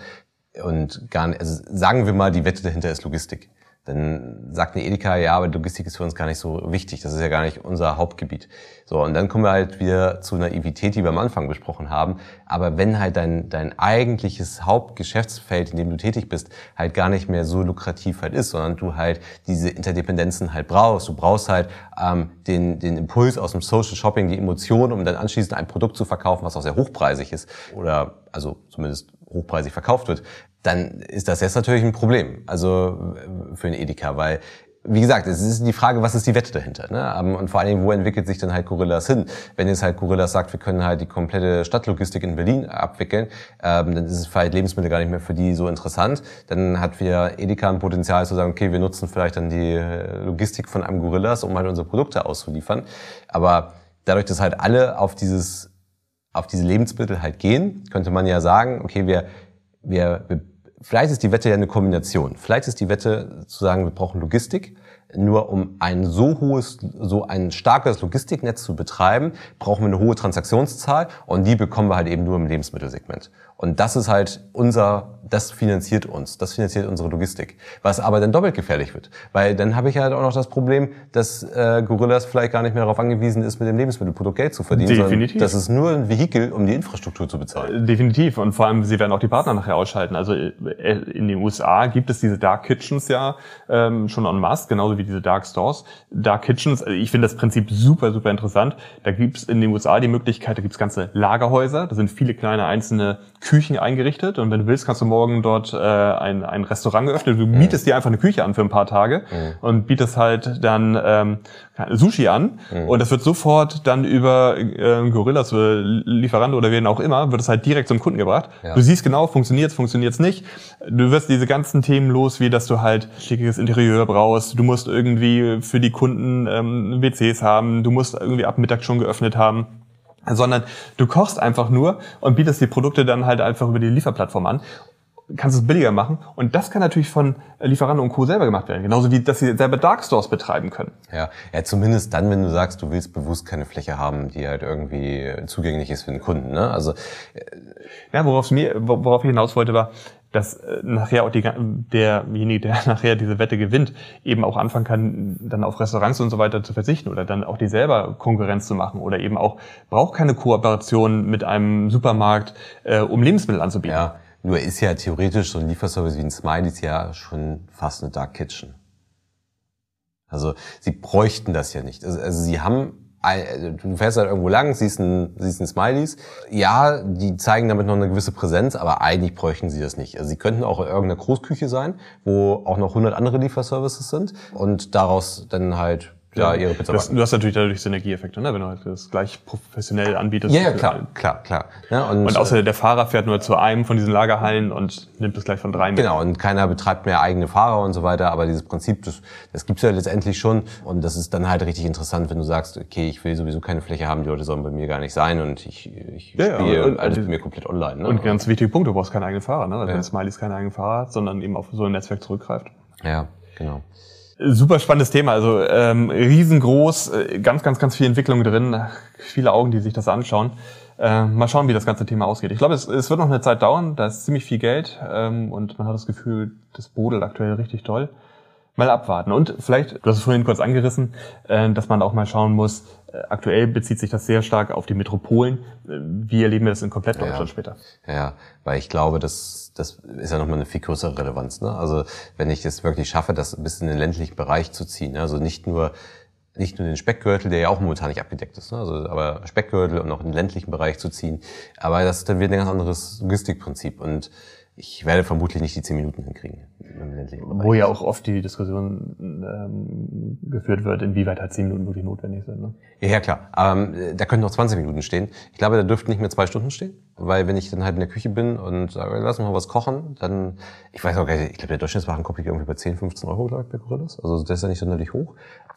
Und gar nicht, also sagen wir mal, die Wette dahinter ist Logistik dann sagt eine Edeka, ja, aber Logistik ist für uns gar nicht so wichtig. Das ist ja gar nicht unser Hauptgebiet. So, und dann kommen wir halt wieder zu Naivität, die wir am Anfang besprochen haben. Aber wenn halt dein, dein eigentliches Hauptgeschäftsfeld, in dem du tätig bist, halt gar nicht mehr so lukrativ halt ist, sondern du halt diese Interdependenzen halt brauchst. Du brauchst halt ähm, den, den Impuls aus dem Social Shopping, die Emotion, um dann anschließend ein Produkt zu verkaufen, was auch sehr hochpreisig ist oder also zumindest hochpreisig verkauft wird, dann ist das jetzt natürlich ein Problem. Also für einen Edeka, weil wie gesagt, es ist die Frage, was ist die Wette dahinter? Ne? Ähm, und vor allen Dingen, wo entwickelt sich dann halt Gorillas hin? Wenn jetzt halt Gorillas sagt, wir können halt die komplette Stadtlogistik in Berlin abwickeln, ähm, dann ist es vielleicht Lebensmittel gar nicht mehr für die so interessant. Dann hat wir Edeka ein Potenzial zu sagen, okay, wir nutzen vielleicht dann die äh, Logistik von einem Gorillas, um halt unsere Produkte auszuliefern. Aber dadurch, dass halt alle auf dieses auf diese Lebensmittel halt gehen, könnte man ja sagen, okay, wir, wir, wir vielleicht ist die Wette ja eine Kombination. Vielleicht ist die Wette zu sagen, wir brauchen Logistik. Nur um ein so hohes, so ein starkes Logistiknetz zu betreiben, brauchen wir eine hohe Transaktionszahl und die bekommen wir halt eben nur im Lebensmittelsegment. Und das ist halt unser, das finanziert uns, das finanziert unsere Logistik. Was aber dann doppelt gefährlich wird. Weil dann habe ich halt auch noch das Problem, dass äh, Gorillas vielleicht gar nicht mehr darauf angewiesen ist, mit dem Lebensmittelprodukt Geld zu verdienen. Definitiv. Das ist nur ein Vehikel, um die Infrastruktur zu bezahlen. Äh, definitiv. Und vor allem, sie werden auch die Partner nachher ausschalten. Also äh, in den USA gibt es diese Dark Kitchens ja ähm, schon en masse, genauso wie diese Dark Stores. Dark Kitchens, äh, ich finde das Prinzip super, super interessant. Da gibt es in den USA die Möglichkeit, da gibt es ganze Lagerhäuser, da sind viele kleine einzelne Küchen eingerichtet und wenn du willst, kannst du morgen dort äh, ein, ein Restaurant eröffnen. Du mietest mhm. dir einfach eine Küche an für ein paar Tage mhm. und bietest halt dann ähm, Sushi an mhm. und das wird sofort dann über äh, Gorillas oder Lieferando oder wen auch immer, wird es halt direkt zum Kunden gebracht. Ja. Du siehst genau, funktioniert's, funktioniert's nicht. Du wirst diese ganzen Themen los, wie dass du halt schickiges Interieur brauchst, du musst irgendwie für die Kunden ähm, WCs haben, du musst irgendwie ab Mittag schon geöffnet haben sondern du kochst einfach nur und bietest die Produkte dann halt einfach über die Lieferplattform an kannst es billiger machen. Und das kann natürlich von Lieferanten und Co. selber gemacht werden. Genauso wie, dass sie selber Dark Stores betreiben können. Ja, ja, zumindest dann, wenn du sagst, du willst bewusst keine Fläche haben, die halt irgendwie zugänglich ist für den Kunden. Ne? Also, äh, ja, worauf, mir, worauf ich hinaus wollte, war, dass äh, nachher auch die, derjenige, der nachher diese Wette gewinnt, eben auch anfangen kann, dann auf Restaurants und so weiter zu verzichten oder dann auch die selber Konkurrenz zu machen oder eben auch braucht keine Kooperation mit einem Supermarkt, äh, um Lebensmittel anzubieten. Ja, nur ist ja theoretisch so ein Lieferservice wie ein Smileys ja schon fast eine Dark Kitchen. Also sie bräuchten das ja nicht. Also, also sie haben du fährst halt irgendwo lang, siehst ein, siehst ein Smileys. Ja, die zeigen damit noch eine gewisse Präsenz, aber eigentlich bräuchten sie das nicht. Also sie könnten auch irgendeine Großküche sein, wo auch noch 100 andere Lieferservices sind und daraus dann halt ja, ihre Pizza das, Du hast natürlich dadurch Synergieeffekte, ne? wenn du halt das gleich professionell anbietest. Ja, ja klar, klar, klar. Ja, und, und außer der Fahrer fährt nur zu einem von diesen Lagerhallen und nimmt es gleich von drei mit. Genau, und keiner betreibt mehr eigene Fahrer und so weiter, aber dieses Prinzip, das, das gibt's ja letztendlich schon und das ist dann halt richtig interessant, wenn du sagst, okay, ich will sowieso keine Fläche haben, die Leute sollen bei mir gar nicht sein und ich, ich ja, spiele ja, alles bei mir komplett online. Ne? Und ganz wichtiger Punkt, du brauchst keinen eigenen Fahrer, ne? Also ja. wenn Smileys keinen eigenen Fahrer hat, sondern eben auf so ein Netzwerk zurückgreift. Ja, genau. Super spannendes Thema, also ähm, riesengroß, äh, ganz, ganz, ganz viel Entwicklung drin, viele Augen, die sich das anschauen. Äh, mal schauen, wie das ganze Thema ausgeht. Ich glaube, es, es wird noch eine Zeit dauern, da ist ziemlich viel Geld ähm, und man hat das Gefühl, das brodelt aktuell richtig toll. Mal abwarten. Und vielleicht, du hast es vorhin kurz angerissen, äh, dass man auch mal schauen muss, äh, aktuell bezieht sich das sehr stark auf die Metropolen. Äh, wie erleben wir das in komplett Deutschland ja. später? Ja, weil ich glaube, das, das ist ja nochmal eine viel größere Relevanz. Ne? Also wenn ich es wirklich schaffe, das bis in den ländlichen Bereich zu ziehen, ne? also nicht nur nicht nur den Speckgürtel, der ja auch momentan nicht abgedeckt ist, ne? also aber Speckgürtel und auch in den ländlichen Bereich zu ziehen, aber das ist dann wieder ein ganz anderes Logistikprinzip und ich werde vermutlich nicht die zehn Minuten hinkriegen. Wo ja auch oft die Diskussion ähm, geführt wird, inwieweit halt zehn Minuten wirklich notwendig sind. Ne? Ja, ja, klar. Ähm, da könnten noch 20 Minuten stehen. Ich glaube, da dürften nicht mehr zwei Stunden stehen. Weil wenn ich dann halt in der Küche bin und sage, lass mal was kochen, dann, ich weiß auch gar nicht, ich glaube, der Durchschnittswarenkorb liegt irgendwie bei 10, 15 Euro, glaube ich, bei Gorillas. Also das ist ja nicht sonderlich hoch.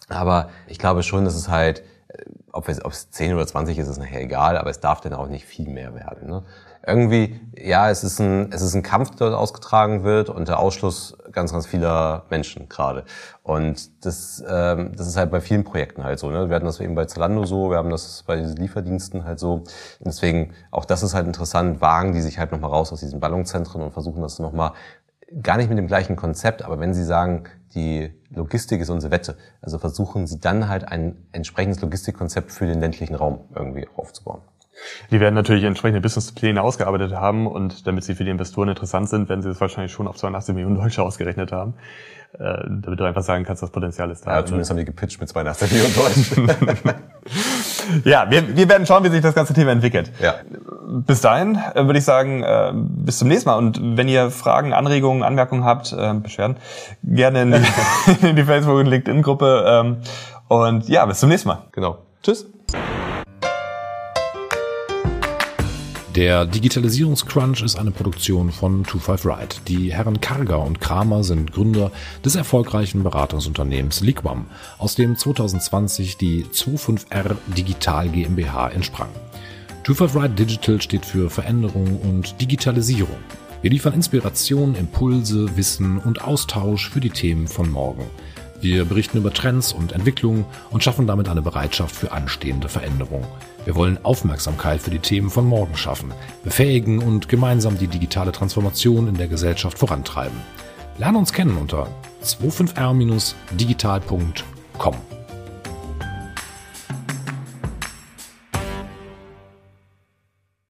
Aber ich glaube schon, dass es halt, äh, ob es, ob es 10 oder 20 ist, ist nachher egal, aber es darf dann auch nicht viel mehr werden. Ne? Irgendwie, ja, es ist ein, es ist ein Kampf, der dort ausgetragen wird und der Ausschluss ganz, ganz vieler Menschen gerade. Und das, ähm, das ist halt bei vielen Projekten halt so. Ne? Wir hatten das eben bei Zalando so, wir haben das bei diesen Lieferdiensten halt so. Und deswegen, auch das ist halt interessant, wagen die sich halt nochmal raus aus diesen Ballungszentren und versuchen das nochmal gar nicht mit dem gleichen Konzept, aber wenn Sie sagen, die Logistik ist unsere Wette, also versuchen Sie dann halt ein entsprechendes Logistikkonzept für den ländlichen Raum irgendwie aufzubauen. Die werden natürlich entsprechende Businesspläne ausgearbeitet haben und damit sie für die Investoren interessant sind, werden sie das wahrscheinlich schon auf 82 Millionen Deutsche ausgerechnet haben. Äh, damit du einfach sagen kannst, das Potenzial ist da. Ja, zumindest haben die gepitcht mit 82 Millionen Deutschen. ja, wir, wir werden schauen, wie sich das ganze Thema entwickelt. Ja. bis dahin äh, würde ich sagen, äh, bis zum nächsten Mal. Und wenn ihr Fragen, Anregungen, Anmerkungen habt, äh, Beschwerden, gerne in die, in die Facebook- und LinkedIn-Gruppe. Ähm, und ja, bis zum nächsten Mal. Genau. Tschüss. Der Digitalisierungscrunch ist eine Produktion von 25 Ride. Die Herren Karger und Kramer sind Gründer des erfolgreichen Beratungsunternehmens Liquam, aus dem 2020 die 25R Digital GmbH entsprang. 25 Ride Digital steht für Veränderung und Digitalisierung. Wir liefern Inspiration, Impulse, Wissen und Austausch für die Themen von morgen. Wir berichten über Trends und Entwicklungen und schaffen damit eine Bereitschaft für anstehende Veränderung. Wir wollen Aufmerksamkeit für die Themen von morgen schaffen, befähigen und gemeinsam die digitale Transformation in der Gesellschaft vorantreiben. Lerne uns kennen unter 25r-digital.com.